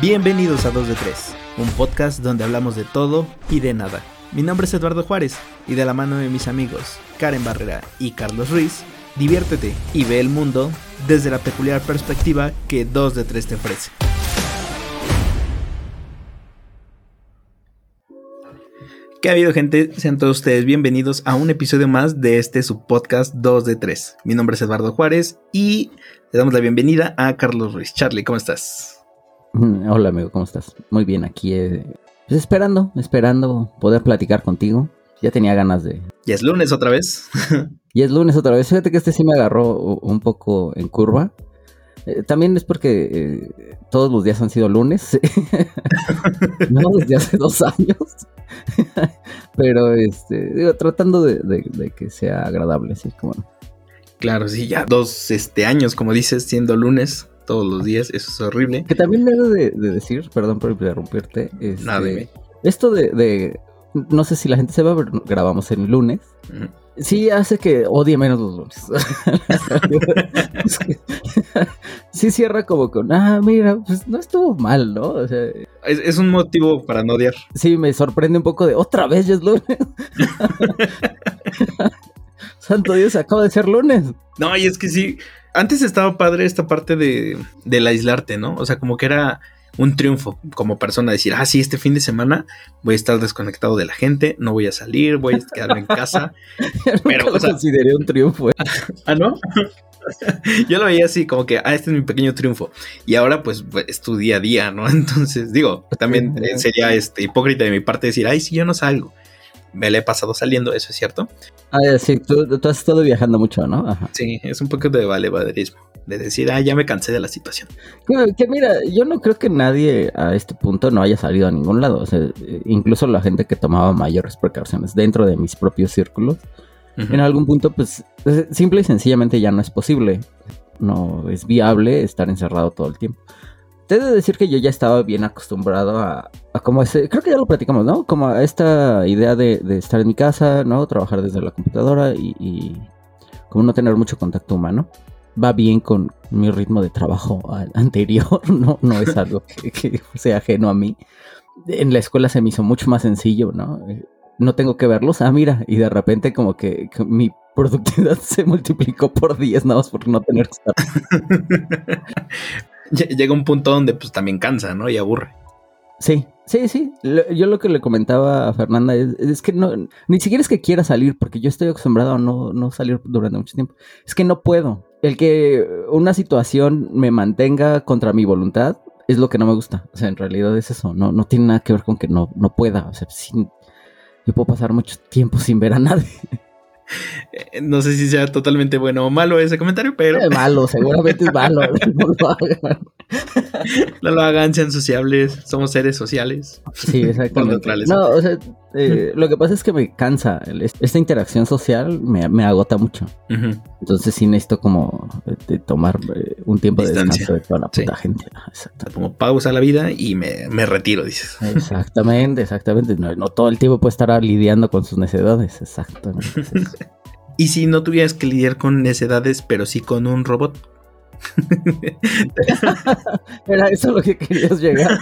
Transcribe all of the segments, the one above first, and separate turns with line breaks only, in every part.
Bienvenidos a 2 de 3, un podcast donde hablamos de todo y de nada. Mi nombre es Eduardo Juárez y de la mano de mis amigos Karen Barrera y Carlos Ruiz, diviértete y ve el mundo desde la peculiar perspectiva que 2 de 3 te ofrece. ¿Qué ha habido gente? Sean todos ustedes bienvenidos a un episodio más de este subpodcast 2 de 3. Mi nombre es Eduardo Juárez y le damos la bienvenida a Carlos Ruiz. Charlie, ¿cómo estás?
Hola amigo, ¿cómo estás? Muy bien, aquí eh, pues esperando, esperando poder platicar contigo. Ya tenía ganas de...
¿Y es lunes otra vez?
y es lunes otra vez. Fíjate que este sí me agarró un poco en curva. Eh, también es porque eh, todos los días han sido lunes. no desde hace dos años. Pero este, digo, tratando de, que sea agradable, sí, como
Claro, sí, ya dos este, años, como dices, siendo lunes todos los días, eso es horrible.
Que también me de, de decir, perdón por interrumpirte, este, Nada, esto de, no sé si la gente se va, pero grabamos en lunes. Sí hace que odie menos los lunes. sí cierra como con, ah, mira, pues no estuvo mal, ¿no? O sea,
es, un motivo para no odiar.
Sí, me sorprende un poco de otra vez ya es lunes. Santo Dios, acaba de ser lunes.
No, y es que sí, antes estaba padre esta parte de, del aislarte, ¿no? O sea, como que era un triunfo como persona decir, ah, sí, este fin de semana voy a estar desconectado de la gente, no voy a salir, voy a quedarme en casa.
Pero lo consideré un triunfo. ¿eh?
ah, ¿no? Yo lo veía así, como que, ah, este es mi pequeño triunfo. Y ahora, pues, es tu día a día, ¿no? Entonces, digo, también sería este, hipócrita de mi parte decir, ay, sí, yo no salgo me la he pasado saliendo, eso es cierto.
Ah, sí, tú, has estado viajando mucho, ¿no?
Ajá. Sí, es un poco de valevaderismo, de decir, ah, ya me cansé de la situación.
Que, mira, yo no creo que nadie a este punto no haya salido a ningún lado, o sea, incluso la gente que tomaba mayores precauciones dentro de mis propios círculos, en algún punto, pues, simple y sencillamente ya no es posible, no es viable estar encerrado todo el tiempo. Te he de decir que yo ya estaba bien acostumbrado a, como ese, creo que ya lo platicamos, ¿no? Como a esta idea de, estar en mi casa, ¿no? Trabajar desde la computadora y, como no tener mucho contacto humano. Va bien con mi ritmo de trabajo anterior, no, no es algo que, sea ajeno a mí. En la escuela se me hizo mucho más sencillo, ¿no? Eh, no tengo que verlos, ah, mira, y de repente como que, que mi productividad se multiplicó por 10 nada más por no tener que estar.
llega un punto donde pues también cansa, ¿no? Y aburre.
Sí, sí, sí. Yo lo que le comentaba a Fernanda es, que no, ni siquiera es que quiera salir, porque yo estoy acostumbrado a no, no salir durante mucho tiempo. Es que no puedo. El que una situación me mantenga contra mi voluntad es lo que no me gusta. O sea, en realidad es eso. No, no tiene nada que ver con que no, no pueda. O sea, sin, yo puedo pasar mucho tiempo sin ver a nadie.
Eh, no sé si sea totalmente bueno o malo ese comentario, pero.
Es malo, seguramente es malo. no lo hagan.
No lo hagan, sean sociables. Somos seres sociales.
Sí, exactamente. no, o sea, eh, lo que pasa es que me cansa. Esta interacción social me, agota mucho. Entonces sí necesito como de tomar eh, un tiempo de descanso de toda la puta gente.
Como pausa la vida y me, retiro, dices.
Exactamente, exactamente. No, todo el tiempo puede estar lidiando con sus necesidades. Exactamente.
y si no tuvieras que lidiar con necesidades, pero sí con un robot,
Era eso lo que querías llegar.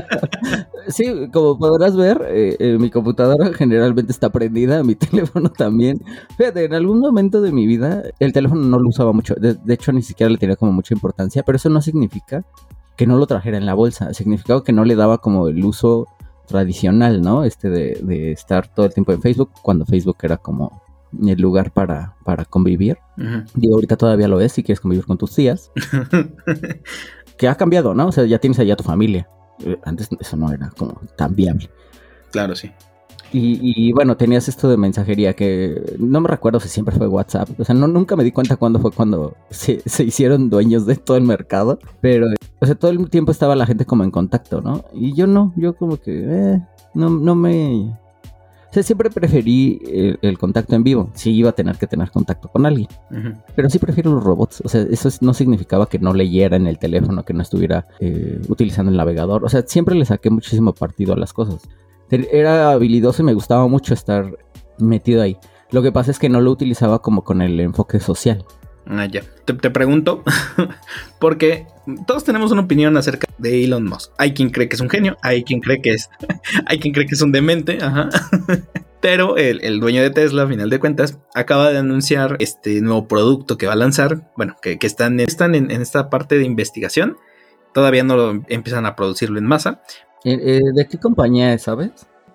sí, como podrás ver, eh, eh, mi computadora generalmente está prendida, mi teléfono también. Fíjate, en algún momento de mi vida el teléfono no lo usaba mucho. De, hecho, ni siquiera le tenía como mucha importancia, pero eso no significa que no lo trajera en la bolsa. Significaba que no le daba como el uso tradicional, ¿no? Este de, de estar todo el tiempo en Facebook, cuando Facebook era como el lugar para, para convivir. Digo, ahorita todavía lo es si quieres convivir con tus tías. que ha cambiado, ¿no? O sea, ya tienes allá tu familia. Eh, antes eso no era como tan viable.
Claro, sí.
Y, bueno, tenías esto de mensajería que no me recuerdo si siempre fue WhatsApp. O sea, no, nunca me di cuenta cuándo fue cuando se, se, hicieron dueños de todo el mercado. Pero, o sea, todo el tiempo estaba la gente como en contacto, ¿no? Y yo no, yo como que, eh, no, no me o sea, siempre preferí el, contacto en vivo. Sí iba a tener que tener contacto con alguien. Pero sí prefiero los robots. O sea, eso no significaba que no leyera en el teléfono, que no estuviera eh, utilizando el navegador. O sea, siempre le saqué muchísimo partido a las cosas. Era habilidoso y me gustaba mucho estar metido ahí. Lo que pasa es que no lo utilizaba como con el enfoque social.
Ah, ya. Te, te pregunto, porque todos tenemos una opinión acerca de Elon Musk. Hay quien cree que es un genio, hay quien cree que es, hay quien cree que es un demente, ajá. Pero el, dueño de Tesla, a final de cuentas, acaba de anunciar este nuevo producto que va a lanzar. Bueno, que, están, están en, esta parte de investigación. Todavía no lo empiezan a producirlo en masa.
Eh, eh, ¿De qué compañía es, sabes?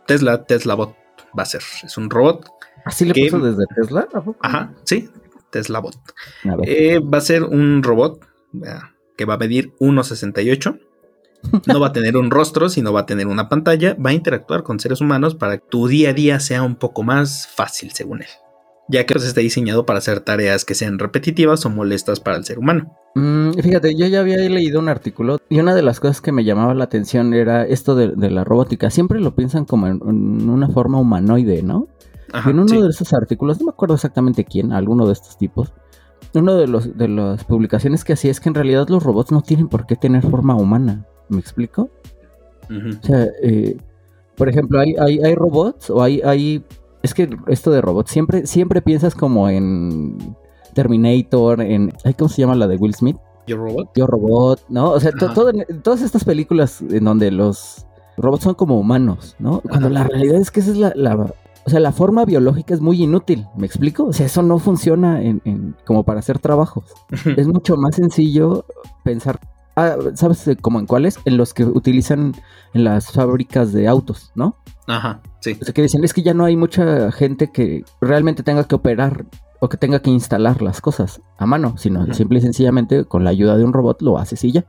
Tesla, Tesla Bot va a ser. Es un robot.
¿Así le puso desde Tesla?
Ajá, sí, Tesla Bot. Eh, va a ser un robot que va a medir 1,68 no va a tener un rostro, sino va a tener una pantalla, va a interactuar con seres humanos para que tu día a día sea un poco más fácil, según él. Ya que pues, está diseñado para hacer tareas que sean repetitivas o molestas para el ser humano.
Mm, fíjate, yo ya había leído un artículo y una de las cosas que me llamaba la atención era esto de, la robótica. Siempre lo piensan como en, una forma humanoide, ¿no? en uno de esos artículos, no me acuerdo exactamente quién, alguno de estos tipos, uno de, los, de las publicaciones que hacía es que en realidad los robots no tienen por qué tener forma humana. ¿Me explico? O sea, eh, por ejemplo, hay, hay, robots o hay, hay... Es que esto de robots, siempre, siempre piensas como en Terminator, en... ¿Cómo se llama la de Will Smith?
Yo Robot.
Yo Robot, ¿no? O sea, todas estas películas en donde los robots son como humanos, ¿no? Cuando la realidad es que esa es la, o sea, la forma biológica es muy inútil, ¿me explico? O sea, eso no funciona en, como para hacer trabajos. es mucho más sencillo pensar Ah, ¿sabes cómo en cuáles? En los que utilizan en las fábricas de autos, ¿no?
Ajá, sí.
O sea, que dicen, es que ya no hay mucha gente que realmente tenga que operar o que tenga que instalar las cosas a mano, sino simple y sencillamente con la ayuda de un robot lo haces y ya.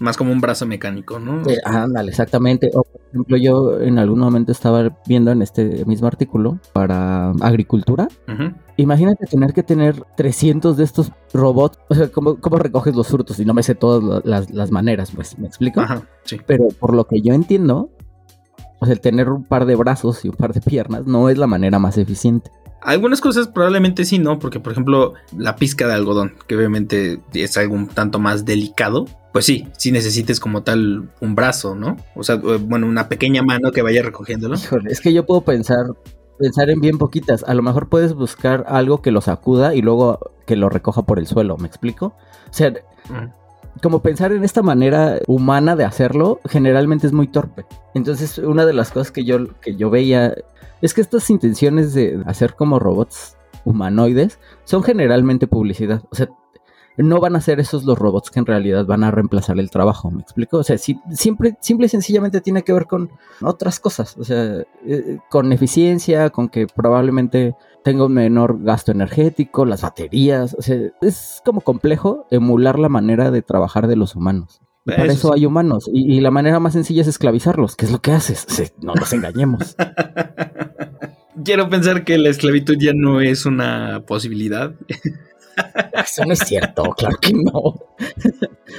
Más como un brazo mecánico, ¿no?
Eh, ándale, exactamente. O por ejemplo, yo en algún momento estaba viendo en este mismo artículo para agricultura. Imagínate tener que tener 300 de estos robots. O sea, ¿cómo, recoges los frutos? Y no me sé todas las, maneras, pues, ¿me explico? Ajá, sí. Pero por lo que yo entiendo, o sea, el tener un par de brazos y un par de piernas no es la manera más eficiente.
Algunas cosas probablemente sí, ¿no? Porque, por ejemplo, la pizca de algodón, que obviamente es algo un tanto más delicado, pues sí, sí necesites como tal un brazo, ¿no? O sea, bueno, una pequeña mano que vaya recogiéndolo.
Híjole, es que yo puedo pensar, pensar en bien poquitas. A lo mejor puedes buscar algo que lo sacuda y luego que lo recoja por el suelo, ¿me explico? O sea, como pensar en esta manera humana de hacerlo, generalmente es muy torpe. Entonces, una de las cosas que yo, que yo veía es que estas intenciones de hacer como robots humanoides son generalmente publicidad. O sea, no van a ser esos los robots que en realidad van a reemplazar el trabajo, ¿me explico? O sea, siempre, simple y sencillamente tiene que ver con otras cosas, o sea, eh, con eficiencia, con que probablemente tenga un menor gasto energético, las baterías, o sea, es como complejo emular la manera de trabajar de los humanos. para eso, hay humanos. Y, la manera más sencilla es esclavizarlos, que es lo que haces. no nos engañemos.
quiero pensar que la esclavitud ya no es una posibilidad.
Eso no es cierto, claro que no.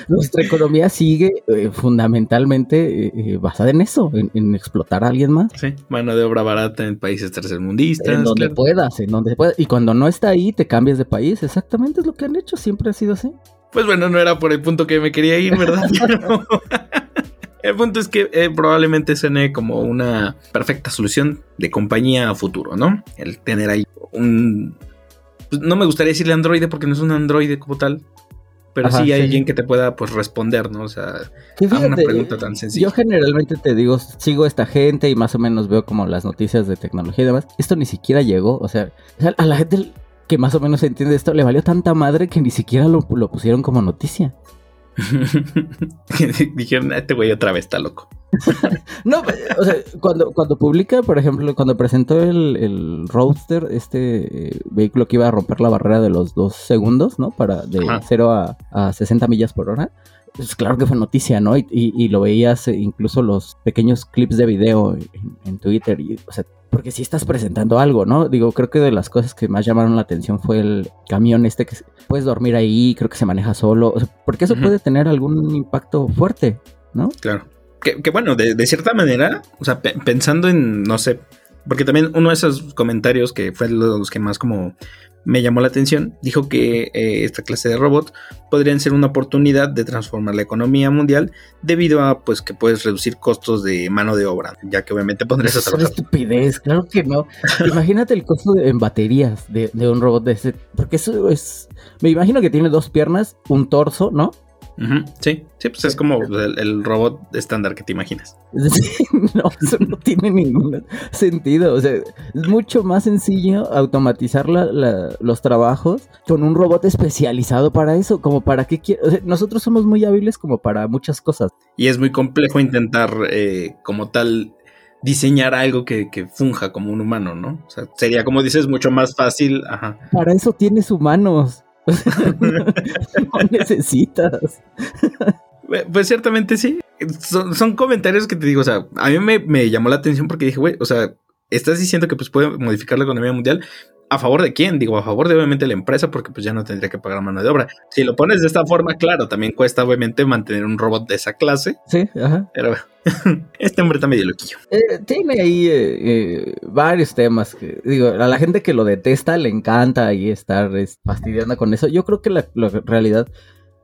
Nuestra economía sigue eh, fundamentalmente eh, eh, basada en eso, en, explotar a alguien más.
Sí, mano de obra barata en países tercermundistas.
En donde puedas, en donde puedas. Y cuando no está ahí, te cambias de país. Exactamente es lo que han hecho, siempre ha sido así.
Pues bueno, no era por el punto que me quería ir, ¿verdad? El punto es que eh, probablemente suene como una perfecta solución de compañía a futuro, ¿no? El tener ahí un... Pues, no me gustaría decirle androide porque no es un androide como tal, pero sí hay alguien que te pueda pues responder, ¿no? O sea, a una pregunta tan sencilla.
Yo generalmente te digo, sigo a esta gente y más o menos veo como las noticias de tecnología y demás. Esto ni siquiera llegó, o sea, a la gente que más o menos entiende esto le valió tanta madre que ni siquiera lo pusieron como noticia.
Dijeron, este güey otra vez está loco.
no, o sea, cuando, cuando publica, por ejemplo, cuando presentó el, el Roadster, este eh, vehículo que iba a romper la barrera de los dos segundos, ¿no? Para de 0 a, a 60 millas por hora. Pues claro que fue noticia, ¿no? Y, y, lo veías eh, incluso los pequeños clips de video en, Twitter. Y, o sea, porque si estás presentando algo, ¿no? Digo, creo que de las cosas que más llamaron la atención fue el camión este que puedes dormir ahí, creo que se maneja solo, o sea, porque eso puede tener algún impacto fuerte, ¿no?
Claro. Que, bueno, de, cierta manera, o sea, pensando en, no sé, porque también uno de esos comentarios que fue los que más como me llamó la atención, dijo que eh, esta clase de robots podrían ser una oportunidad de transformar la economía mundial debido a pues que puedes reducir costos de mano de obra, ya que obviamente pondrías a
trabajar. Es estupidez, claro que no. Imagínate el costo en baterías de, un robot de ese, porque eso es, me imagino que tiene dos piernas, un torso, ¿no?
Sí, sí, pues es como el, robot estándar que te imaginas.
no, eso no tiene ningún sentido. O sea, es mucho más sencillo automatizar los trabajos con un robot especializado para eso. Como para qué o sea, nosotros somos muy hábiles como para muchas cosas.
Y es muy complejo intentar eh, como tal diseñar algo que, que, funja como un humano, ¿no? O sea, sería como dices, mucho más fácil. Ajá.
Para eso tienes humanos. no necesitas.
Pues ciertamente sí. Son, comentarios que te digo, o sea, a mí me, me llamó la atención porque dije, güey, o sea, estás diciendo que pues puede modificar la economía mundial, ¿A favor de quién? Digo, a favor de obviamente la empresa porque pues ya no tendría que pagar mano de obra. Si lo pones de esta forma, claro, también cuesta obviamente mantener un robot de esa clase.
Sí, ajá.
Pero este hombre está medio loquillo.
Eh, tiene ahí eh, eh, varios temas que, digo, a la gente que lo detesta le encanta ahí estar fastidiando con eso. Yo creo que la, realidad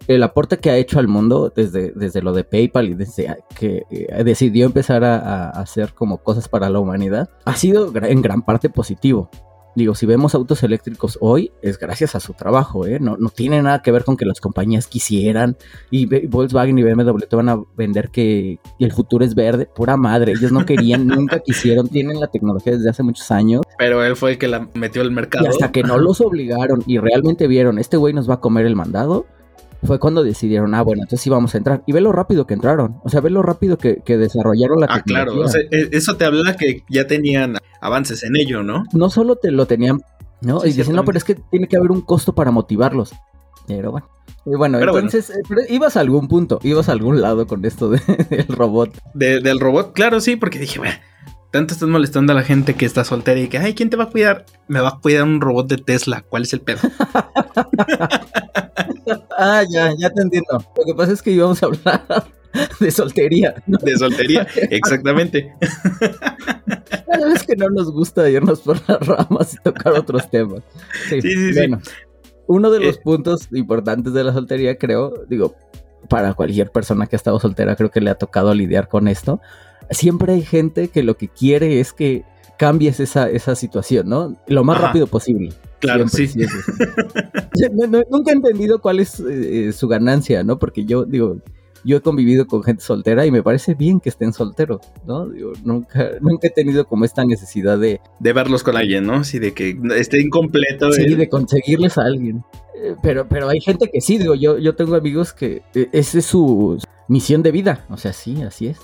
el aporte que ha hecho al mundo desde, desde lo de PayPal y desde que decidió empezar a, hacer como cosas para la humanidad ha sido en gran parte positivo. Digo, si vemos autos eléctricos hoy, es gracias a su trabajo, ¿eh? No, no tiene nada que ver con que las compañías quisieran y Volkswagen y BMW te van a vender que el futuro es verde. Pura madre, ellos no querían, nunca quisieron, tienen la tecnología desde hace muchos años.
Pero él fue el que la metió al mercado.
Y hasta que no los obligaron y realmente vieron, este güey nos va a comer el mandado, fue cuando decidieron, ah, bueno, entonces sí vamos a entrar. Y ve lo rápido que entraron. O sea, ve lo rápido que, desarrollaron la
ah, claro. O sea, e, eso te habla que ya tenían avances en ello, ¿no?
No solo te lo tenían, ¿no? y dicen, no, pero es que tiene que haber un costo para motivarlos. Pero bueno. Y bueno, entonces, eh, ibas a algún punto, ibas a algún lado con esto del robot.
del robot, claro, sí, porque dije, bueno, tanto estás molestando a la gente que está soltera y que, ay, ¿quién te va a cuidar? Me va a cuidar un robot de Tesla. ¿Cuál es el pedo?
ah, ya, ya te entiendo. Lo que pasa es que íbamos a hablar de soltería.
De soltería, exactamente.
Es que no nos gusta irnos por las ramas y tocar otros temas. Sí, sí, sí. Bueno, uno de los eh. puntos importantes de la soltería, creo, digo, para cualquier persona que ha estado soltera, creo que le ha tocado lidiar con esto siempre hay gente que lo que quiere es que cambies esa, esa situación, ¿no? Lo más rápido posible.
Claro, sí.
nunca he entendido cuál es eh, su ganancia, ¿no? Porque yo digo, yo he convivido con gente soltera y me parece bien que estén solteros, ¿no? Digo, nunca, nunca he tenido como esta necesidad de...
De verlos con alguien, ¿no? Sí, de que esté incompleto.
Sí, de conseguirles a alguien. Eh, pero, pero hay gente que sí, digo, yo, yo tengo amigos que eh, esa es su misión de vida, o sea, sí, así es.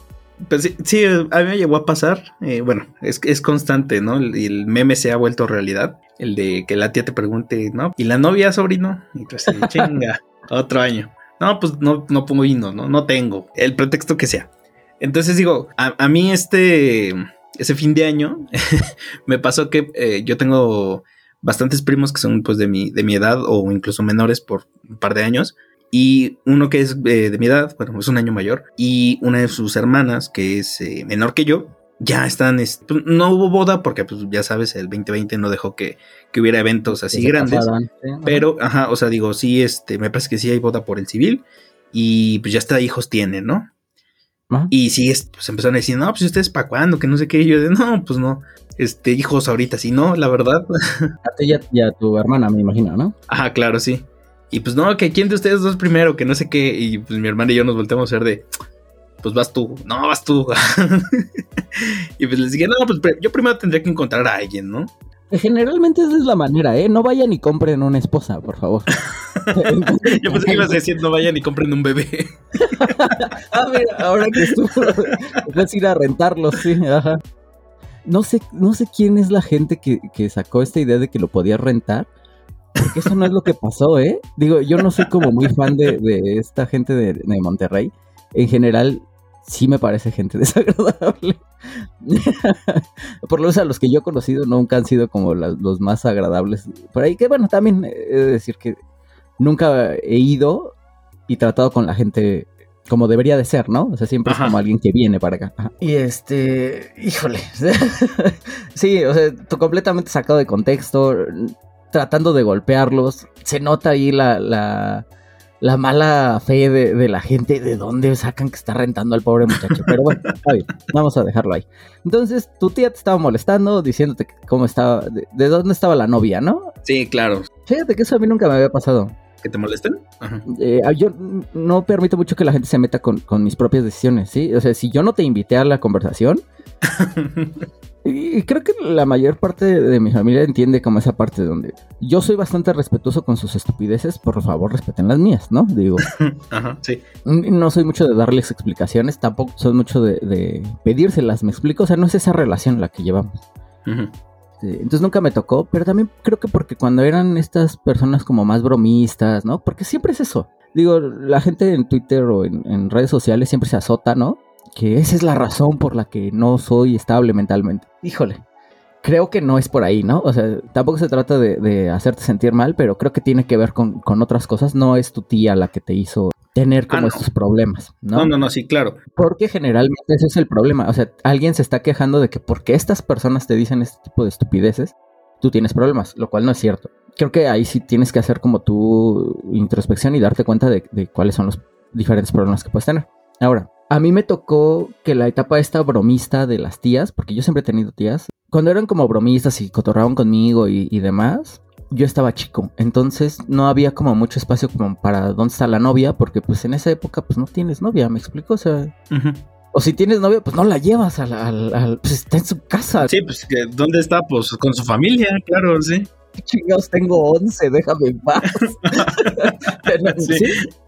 Pues sí, a mí me llegó a pasar. Eh, bueno, es, es constante, ¿no? Y el, meme se ha vuelto realidad. El de que la tía te pregunte, ¿no? ¿Y la novia, sobrino? Y tú así, chinga, otro año. No, pues no, no pongo vino, ¿no? No tengo. El pretexto que sea. Entonces digo, a, mí este, ese fin de año me pasó que eh, yo tengo bastantes primos que son pues de mi, de mi edad o incluso menores por un par de años y uno que es eh, de mi edad, bueno, es un año mayor, y una de sus hermanas, que es eh, menor que yo, ya están, pues, no hubo boda porque pues ya sabes, el 2020 no dejó que, hubiera eventos así grandes, pero, ajá, o sea, digo, sí, este, me parece que sí hay boda por el civil, y pues ya hasta hijos tienen, ¿no? Y sí, pues empezaron a decir, no, pues ustedes para cuándo, que no sé qué, y yo de, no, pues no, este, hijos ahorita, sí, no, la verdad.
A ti y a tu hermana, me imagino, ¿no?
Ajá, claro, sí. Y pues no, que quién de ustedes dos primero, que no sé qué. Y pues mi hermana y yo nos volteamos a ver de, pues vas tú, no, vas tú. y pues les dije, no, pues yo primero tendría que encontrar a alguien, ¿no?
Generalmente esa es la manera, ¿eh? No vayan y compren una esposa, por favor.
yo pensé que ibas a decir, no vayan y compren un bebé.
ah, mira, ahora que tú puedes ir a rentarlos, sí, ajá. No sé, no sé quién es la gente que, que sacó esta idea de que lo podía rentar porque eso no es lo que pasó, ¿eh? Digo, yo no soy como muy fan de, esta gente de, Monterrey. En general, sí me parece gente desagradable. Por lo menos a los que yo he conocido nunca han sido como los más agradables. Por ahí que, bueno, también he de decir que nunca he ido y tratado con la gente como debería de ser, ¿no? O sea, siempre es como alguien que viene para acá. Y este, híjole, sí, o sea, completamente sacado de contexto tratando de golpearlos. Se nota ahí la, la, mala fe de, la gente, de dónde sacan que está rentando al pobre muchacho. Pero bueno, está bien, vamos a dejarlo ahí. Entonces, tu tía te estaba molestando, diciéndote cómo estaba, de, dónde estaba la novia, ¿no?
Sí, claro.
Fíjate que eso a mí nunca me había pasado.
Que te molesten.
Eh, ah, yo no permito mucho que la gente se meta con, con, mis propias decisiones, ¿sí? O sea, si yo no te invité a la conversación, y creo que la mayor parte de mi familia entiende como esa parte donde yo soy bastante respetuoso con sus estupideces, por favor respeten las mías, ¿no? Digo,
Ajá, sí.
No soy mucho de darles explicaciones, tampoco soy mucho de, pedírselas, me explico, o sea, no es esa relación la que llevamos. Entonces nunca me tocó, pero también creo que porque cuando eran estas personas como más bromistas, ¿no? Porque siempre es eso. Digo, la gente en Twitter o en redes sociales siempre se azota, ¿no? que esa es la razón por la que no soy estable mentalmente. Híjole, creo que no es por ahí, ¿no? O sea, tampoco se trata de, hacerte sentir mal, pero creo que tiene que ver con, otras cosas. No es tu tía la que te hizo tener ah, como estos problemas, ¿no?
No, no, no, sí, claro.
Porque generalmente ese es el problema. O sea, alguien se está quejando de que porque estas personas te dicen este tipo de estupideces, tú tienes problemas, lo cual no es cierto. Creo que ahí sí tienes que hacer como tu introspección y darte cuenta de, de cuáles son los diferentes problemas que puedes tener. Ahora, a mí me tocó que la etapa esta bromista de las tías, porque yo siempre he tenido tías, cuando eran como bromistas y cotorraban conmigo y, demás, yo estaba chico, entonces no había como mucho espacio como para dónde está la novia, porque pues en esa época pues no tienes novia, ¿me explico? O sea... O si tienes novia, pues no la llevas al, al, Pues está en su casa.
Sí, pues ¿dónde está? Pues con su familia, claro, sí
chingados tengo 11? Déjame en paz. sí.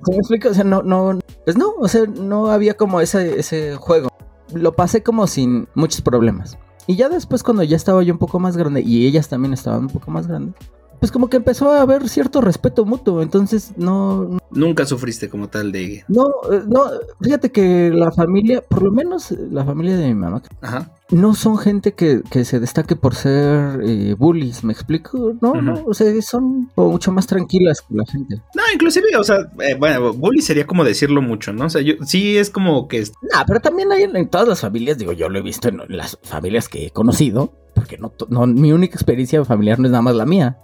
me explico? O sea, no, no, pues no, o sea, no había como ese, ese juego. Lo pasé como sin muchos problemas. Y ya después cuando ya estaba yo un poco más grande y ellas también estaban un poco más grandes, pues como que empezó a haber cierto respeto mutuo, entonces no...
Nunca sufriste como tal de...
No, eh, no, fíjate que la familia, por lo menos la familia de mi mamá, Ajá. no son gente que, se destaque por ser eh, bullies, ¿me explico? No, no, o sea, son mucho más tranquilas que la gente.
No, inclusive, o sea, eh, bueno, bully sería como decirlo mucho, ¿no? O sea, yo sí es como que...
No, pero también hay en, todas las familias, digo, yo lo he visto en las familias que he conocido, porque no, no mi única experiencia familiar no es nada más la mía.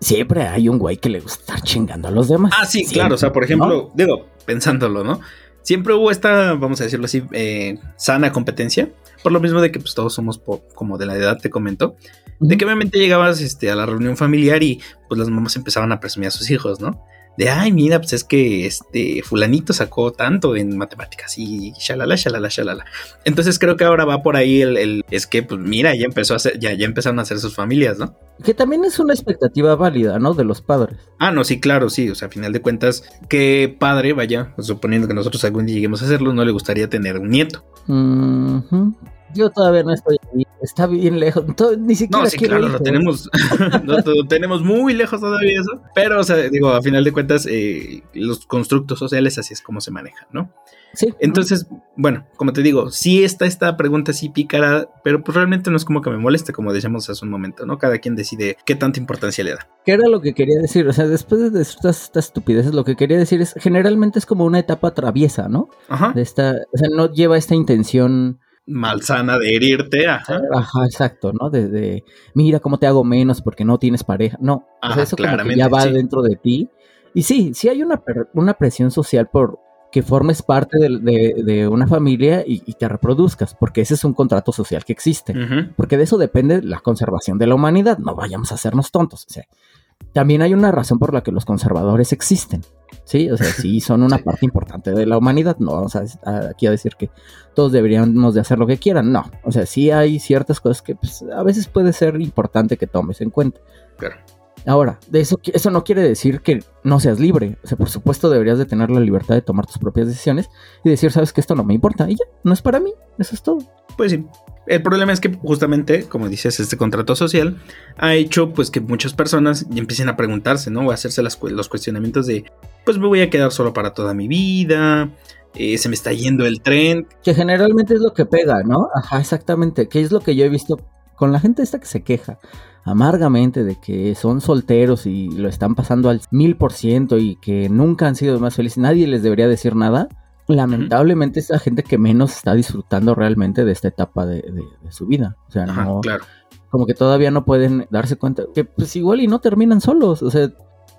Siempre hay un güey que le gusta estar chingando a los demás.
Ah, sí, claro. O sea, por ejemplo, digo, pensándolo, ¿no? Siempre hubo esta, vamos a decirlo así, eh, sana competencia. Por lo mismo de que pues, todos somos como de la edad, te comento. De que obviamente llegabas este, a la reunión familiar y pues las mamás empezaban a presumir a sus hijos, ¿no? De, ay, mira, pues es que este fulanito sacó tanto en matemáticas y shalala, shalala, shalala. Entonces creo que ahora va por ahí el, es que, pues mira, ya empezó a hacer, ya, ya empezaron a hacer sus familias, ¿no?
Que también es una expectativa válida, ¿no? De los padres.
Ah, no, sí, claro, sí. O sea, a final de cuentas, ¿qué padre, vaya, suponiendo que nosotros algún día lleguemos a hacerlo, no le gustaría tener un nieto.
Yo todavía no estoy ahí. Está bien lejos. ni siquiera.
No, sí, claro, lo tenemos, lo tenemos muy lejos todavía eso. Pero, o sea, digo, a final de cuentas, eh, los constructos sociales así es como se manejan, ¿no? Sí. Entonces, bueno, como te digo, sí está esta pregunta así pícara, pero pues realmente no es como que me moleste, como decíamos hace un momento, ¿no? Cada quien decide qué tanta importancia le da.
¿Qué era lo que quería decir? O sea, después de estas, estas estupideces, lo que quería decir es, generalmente es como una etapa traviesa, ¿no? Ajá. De esta, o sea, no lleva esta intención
malsana de herirte. Ajá.
Ajá, exacto, ¿no? De, mira cómo te hago menos porque no tienes pareja. No, eso como que ya va dentro de ti. Y sí, sí hay una, una presión social por que formes parte de, una familia y, te reproduzcas, porque ese es un contrato social que existe. Porque de eso depende la conservación de la humanidad. No vayamos a hacernos tontos. O sea, también hay una razón por la que los conservadores existen. Sí, o sea, sí son una parte importante de la humanidad. No vamos a, aquí a decir que todos deberíamos de hacer lo que quieran. No, o sea, sí hay ciertas cosas que pues, a veces puede ser importante que tomes en cuenta. Claro. Ahora, de eso, eso no quiere decir que no seas libre. O sea, por supuesto deberías de tener la libertad de tomar tus propias decisiones y decir, sabes que esto no me importa. Y ya, no es para mí. Eso es todo.
Pues sí. El problema es que justamente, como dices, este contrato social ha hecho pues que muchas personas empiecen a preguntarse, ¿no? O a hacerse los cuestionamientos de, pues me voy a quedar solo para toda mi vida, eh, se me está yendo el tren.
Que generalmente es lo que pega, ¿no? Ajá, exactamente. Que es lo que yo he visto con la gente esta que se queja amargamente de que son solteros y lo están pasando al mil por ciento y que nunca han sido más felices. Nadie les debería decir nada lamentablemente es la gente que menos está disfrutando realmente de esta etapa de, su vida. O sea, no, claro. como que todavía no pueden darse cuenta que pues igual y no terminan solos. O sea,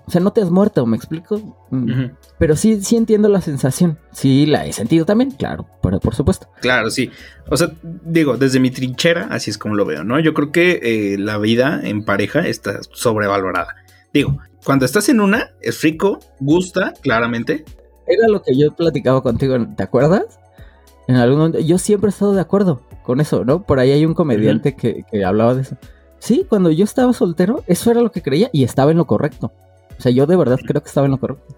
o sea, no te has muerto, ¿me explico? Mm. Pero sí, sí entiendo la sensación. Sí, la he sentido también, claro, pero por supuesto.
Claro, sí. O sea, digo, desde mi trinchera, así es como lo veo, ¿no? Yo creo que eh, la vida en pareja está sobrevalorada. Digo, Cuando estás en una, es rico, gusta, claramente.
Era lo que yo platicaba contigo, ¿te acuerdas? En algún momento, yo siempre he estado de acuerdo con eso, ¿no? Por ahí hay un comediante que, que hablaba de eso. Sí, cuando yo estaba soltero, eso era lo que creía y estaba en lo correcto. O sea, yo de verdad creo que estaba en lo correcto.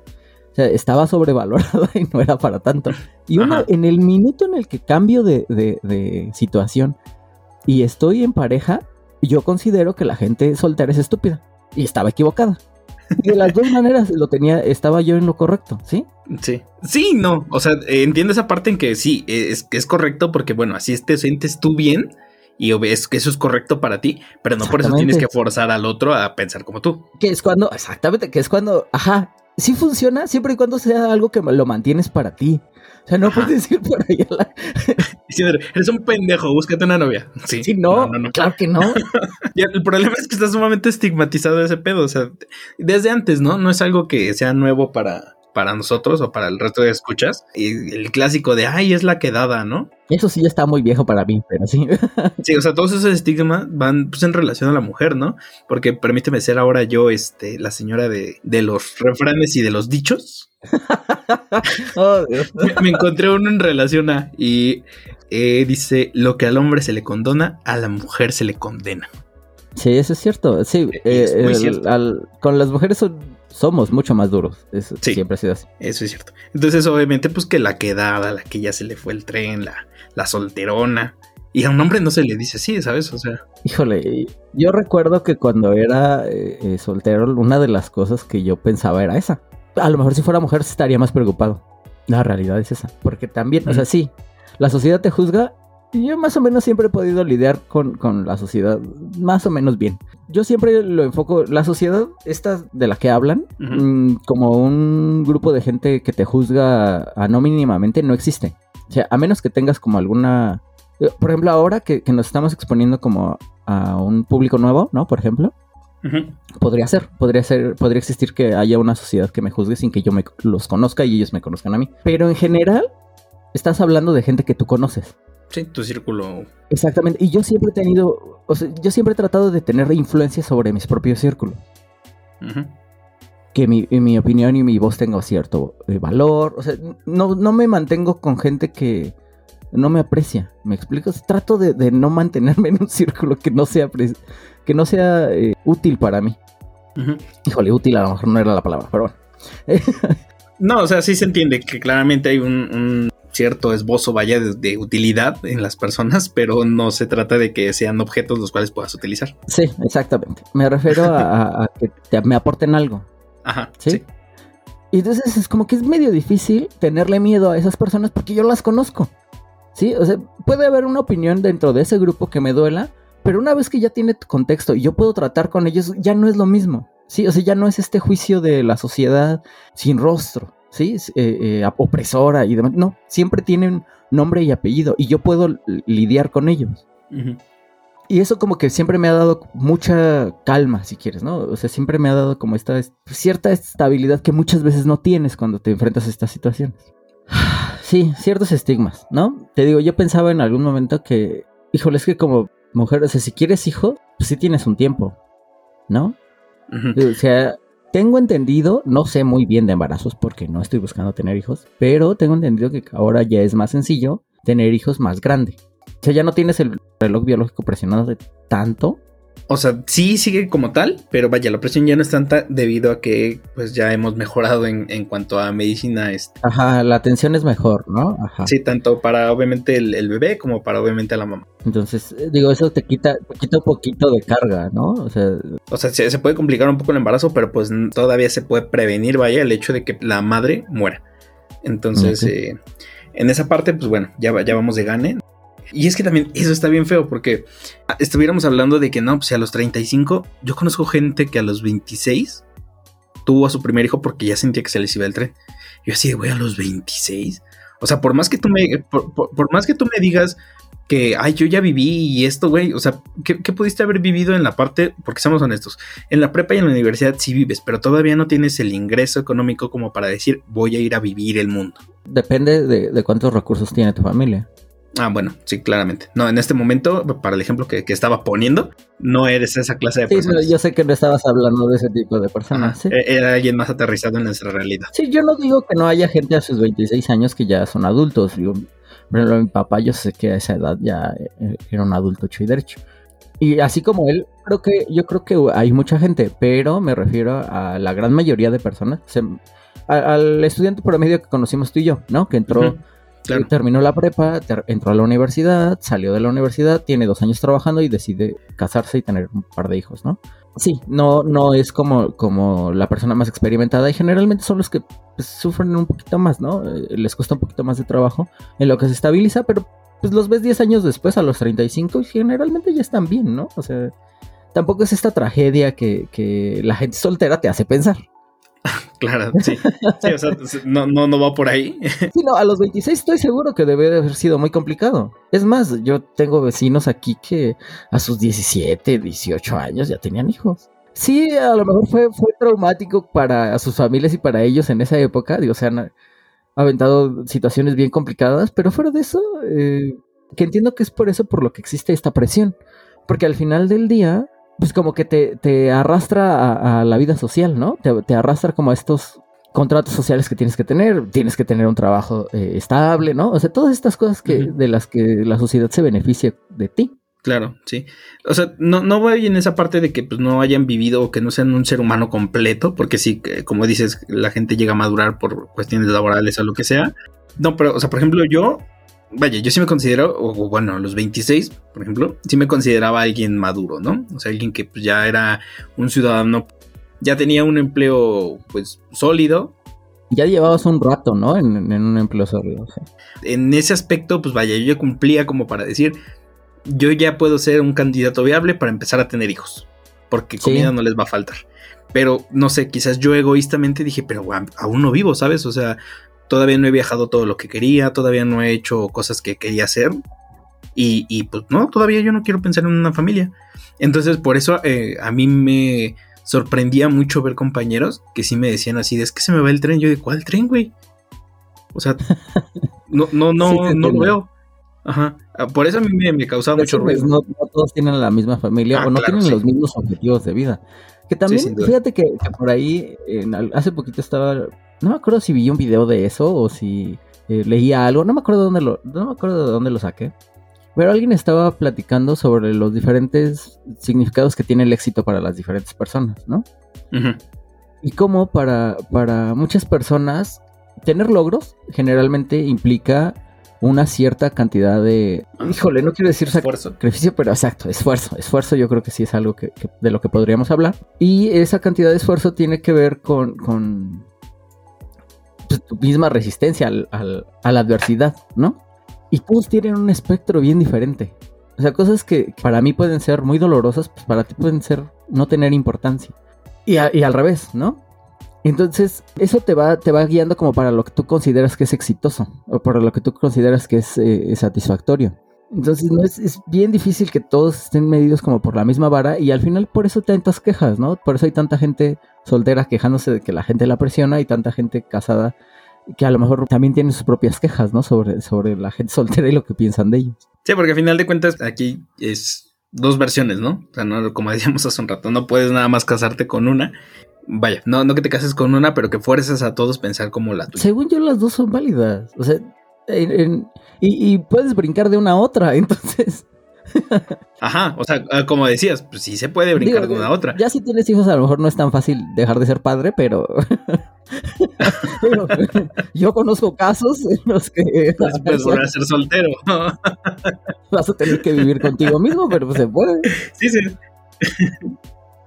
O sea, estaba sobrevalorado y no era para tanto. Y uno, en el minuto en el que cambio de, de, situación y estoy en pareja, yo considero que la gente soltera es estúpida. Y estaba equivocada. Y de las dos maneras lo tenía, estaba yo en lo correcto, ¿sí?
Sí. Sí, no. O sea, entiendo esa parte en que sí, es, es correcto porque, bueno, así te sientes tú bien y ves que eso es correcto para ti, pero no por eso tienes que forzar al otro a pensar como tú.
Que es cuando, exactamente, que es cuando, ajá, sí funciona siempre y cuando sea algo que lo mantienes para ti. O sea, no puedes decir por ahí. La...
eres un pendejo, búscate una novia. Sí,
sí no, no, no, claro que no.
el problema es que está sumamente estigmatizado ese pedo. O sea, desde antes, ¿no? No es algo que sea nuevo para, para nosotros o para el resto de escuchas. Y el clásico de, ay, es la quedada, ¿no?
Eso sí está muy viejo para mí, pero sí.
sí, o sea, todos esos estigmas van pues, en relación a la mujer, ¿no? Porque permíteme ser ahora yo, este, la señora de, de los refranes y de los dichos. oh, me, encontré uno en relación a, y eh, dice, lo que al hombre se le condona, a la mujer se le condena.
Sí, eso es cierto. Sí, eh, con las mujeres son somos mucho más duros. Eso siempre ha sido así.
Eso es cierto. Entonces, obviamente, pues que la quedada, la que ya se le fue el tren, la, la solterona. Y a un hombre no se le dice así, ¿sabes? O sea.
Híjole, yo recuerdo que cuando era eh, eh, soltero, una de las cosas que yo pensaba era esa. A lo mejor si fuera mujer estaría más preocupado. La realidad es esa. Porque también, o sea, sí, la sociedad te juzga yo más o menos siempre he podido lidiar con, la sociedad más o menos bien. Yo siempre lo enfoco, la sociedad esta de la que hablan, mm, como un grupo de gente que te juzga anónimamente, no existe. O sea, a menos que tengas como alguna... Por ejemplo, ahora que, nos estamos exponiendo como a un público nuevo, ¿no? Por ejemplo. Podría ser, podría ser, podría existir que haya una sociedad que me juzgue sin que yo me los conozca y ellos me conozcan a mí. Pero en general, estás hablando de gente que tú conoces.
Sí, tu círculo.
Exactamente. Y yo siempre he tenido, o sea, yo siempre he tratado de tener influencia sobre mis propios círculos. Que mi, mi, opinión y mi voz tenga cierto eh, valor. O sea, no, no me mantengo con gente que no me aprecia. ¿Me explico? Trato de, no mantenerme en un círculo que no sea, que no sea eh, útil para mí. Híjole, útil a lo mejor no era la palabra, pero bueno.
no, o sea, sí se entiende que claramente hay un cierto esbozo vaya de, utilidad en las personas, pero no se trata de que sean objetos los cuales puedas utilizar.
Sí, exactamente. Me refiero a, que me aporten algo.
Ajá. ¿sí?
Y entonces es como que es medio difícil tenerle miedo a esas personas porque yo las conozco. Sí, o sea, puede haber una opinión dentro de ese grupo que me duela, pero una vez que ya tiene tu contexto y yo puedo tratar con ellos, ya no es lo mismo. Sí, o sea, ya no es este juicio de la sociedad sin rostro. ¿Sí? Eh, eh, opresora y demás. No, siempre tienen nombre y apellido y yo puedo lidiar con ellos. Y eso como que siempre me ha dado mucha calma, si quieres, ¿no? O sea, siempre me ha dado como esta cierta estabilidad que muchas veces no tienes cuando te enfrentas a estas situaciones. Sí, ciertos estigmas, ¿no? Te digo, yo pensaba en algún momento que, híjole, es que como mujer, o sea, si quieres hijo, pues sí tienes un tiempo, ¿no? O sea, tengo entendido, no sé muy bien de embarazos porque no estoy buscando tener hijos, pero tengo entendido que ahora ya es más sencillo tener hijos más grande. O sea, ya no tienes el reloj biológico presionado de tanto
o sea, sí sigue como tal, pero vaya, la presión ya no es tanta debido a que pues ya hemos mejorado en, cuanto a medicina. Este.
Ajá, la atención es mejor, ¿no? Ajá.
Sí, tanto para obviamente el, bebé como para obviamente la mamá.
Entonces, eh, digo, eso te quita, quita un poquito de carga, ¿no?
O sea, o sea se, puede complicar un poco el embarazo, pero pues todavía se puede prevenir, vaya, el hecho de que la madre muera. Entonces, eh, en esa parte, pues bueno, ya, ya vamos de gane. Y es que también eso está bien feo porque estuviéramos hablando de que no, pues a los 35, yo conozco gente que a los 26 tuvo a su primer hijo porque ya sentía que se les iba el tren. Yo así, güey, a los 26. O sea, por más que tú me, por, más que tú me digas que, ay, yo ya viví y esto, güey, o sea, ¿qué, pudiste haber vivido en la parte, porque seamos honestos, en la prepa y en la universidad sí vives, pero todavía no tienes el ingreso económico como para decir, voy a ir a vivir el mundo.
Depende de, de cuántos recursos tiene tu familia.
Ah, bueno, sí, claramente. No, en este momento, para el ejemplo que, estaba poniendo, no eres esa clase de
sí,
personas.
yo sé que no estabas hablando de ese tipo de personas.
E-, era alguien más aterrizado en nuestra realidad.
Sí, yo no digo que no haya gente a sus 26 años que ya son adultos. Yo, por ejemplo, mi papá, yo sé que a esa edad ya eh, era un adulto hecho y derecho. Y así como él, creo que yo creo que hay mucha gente, pero me refiero a la gran mayoría de personas, al estudiante promedio que conocimos tú y yo, ¿no? Que entró Terminó la prepa, entró a la universidad, salió de la universidad, tiene dos años trabajando y decide casarse y tener un par de hijos, ¿no? Sí, no, no es como, como la persona más experimentada y generalmente son los que pues, sufren un poquito más, ¿no? Eh, les cuesta un poquito más de trabajo en lo que se estabiliza, pero pues los ves 10 años después, a los 35, y generalmente ya están bien, ¿no? O sea, tampoco es esta tragedia que, que la gente soltera te hace pensar.
Claro, sí. Sí, o sea, no, no, no va por ahí.
Sí, no, a los 26 estoy seguro que debe de haber sido muy complicado. Es más, yo tengo vecinos aquí que a sus 17, 18 años ya tenían hijos. Sí, a lo mejor fue, fue traumático para sus familias y para ellos en esa época. Digo, se han aventado situaciones bien complicadas, pero fuera de eso, eh, que entiendo que es por eso por lo que existe esta presión. Porque al final del día, pues como que te, arrastra a, la vida social, ¿no? Te, arrastra como a estos contratos sociales que tienes que tener, tienes que tener un trabajo eh, estable, ¿no? O sea, todas estas cosas que, de las que la sociedad se beneficia de ti.
Claro, sí. O sea, no, no voy en esa parte de que pues, no hayan vivido o que no sean un ser humano completo, porque sí, como dices, la gente llega a madurar por cuestiones laborales o lo que sea. No, pero, o sea, por ejemplo, yo vaya, yo sí me considero, o bueno, a los 26, por ejemplo, sí me consideraba alguien maduro, ¿no? O sea, alguien que pues, ya era un ciudadano, ya tenía un empleo pues sólido.
Ya llevabas un rato, ¿no? En, un empleo sólido.
En ese aspecto, pues vaya, yo ya cumplía como para decir, yo ya puedo ser un candidato viable para empezar a tener hijos, porque comida no les va a faltar. Pero no sé, quizás yo egoístamente dije, pero aún no vivo, ¿sabes? O sea, todavía no he viajado todo lo que quería, todavía no he hecho cosas que quería hacer. Y, pues no, todavía yo no quiero pensar en una familia. Entonces por eso eh, a mí me sorprendía mucho ver compañeros que sí me decían así, es que se me va el tren. Yo de, ¿cuál tren, güey? O sea, no, no, no, no lo veo. Ajá. Ah, por eso a mí me, causaba mucho ruido.
No, todos tienen la misma familia ah, o no tienen los mismos objetivos de vida. Que también, fíjate que, por ahí, hace poquito estaba no me acuerdo si vi un video de eso o si eh, leía algo, no me acuerdo dónde lo, no me acuerdo de dónde lo saqué. Pero alguien estaba platicando sobre los diferentes significados que tiene el éxito para las diferentes personas, ¿no? Y cómo para, para muchas personas tener logros generalmente implica una cierta cantidad de... Híjole, no quiero decir
esfuerzo.
sacrificio, pero exacto, esfuerzo. Esfuerzo yo creo que sí es algo que, de lo que podríamos hablar. Y esa cantidad de esfuerzo tiene que ver con, con tu misma resistencia al, a la adversidad, ¿no? Y todos tienen un espectro bien diferente. O sea, cosas que para mí pueden ser muy dolorosas, pues para ti pueden ser no tener importancia. Y, al revés, ¿no? Entonces, eso te va, te va guiando como para lo que tú consideras que es exitoso o para lo que tú consideras que es eh, satisfactorio. Entonces es, es, bien difícil que todos estén medidos como por la misma vara y al final por eso tantas quejas, ¿no? Por eso hay tanta gente soltera quejándose de que la gente la presiona y tanta gente casada que a lo mejor también tiene sus propias quejas, ¿no? Sobre, sobre la gente soltera y lo que piensan de ellos.
Sí, porque al final de cuentas aquí es dos versiones, ¿no? O sea, no, como decíamos hace un rato, no puedes nada más casarte con una. Vaya, no, no que te cases con una, pero que fuerces a todos pensar como la tuya.
Según yo, las dos son válidas. O sea, y, puedes brincar de una a otra, entonces.
Ajá, o sea, ah, como decías, pues sí se puede brincar de una a otra.
Ya si tienes hijos, a lo mejor no es tan fácil dejar de ser padre, pero. yo conozco casos en los que.
Después volver a ser soltero.
vas a tener que vivir contigo mismo, pero pues se puede.
Sí, sí.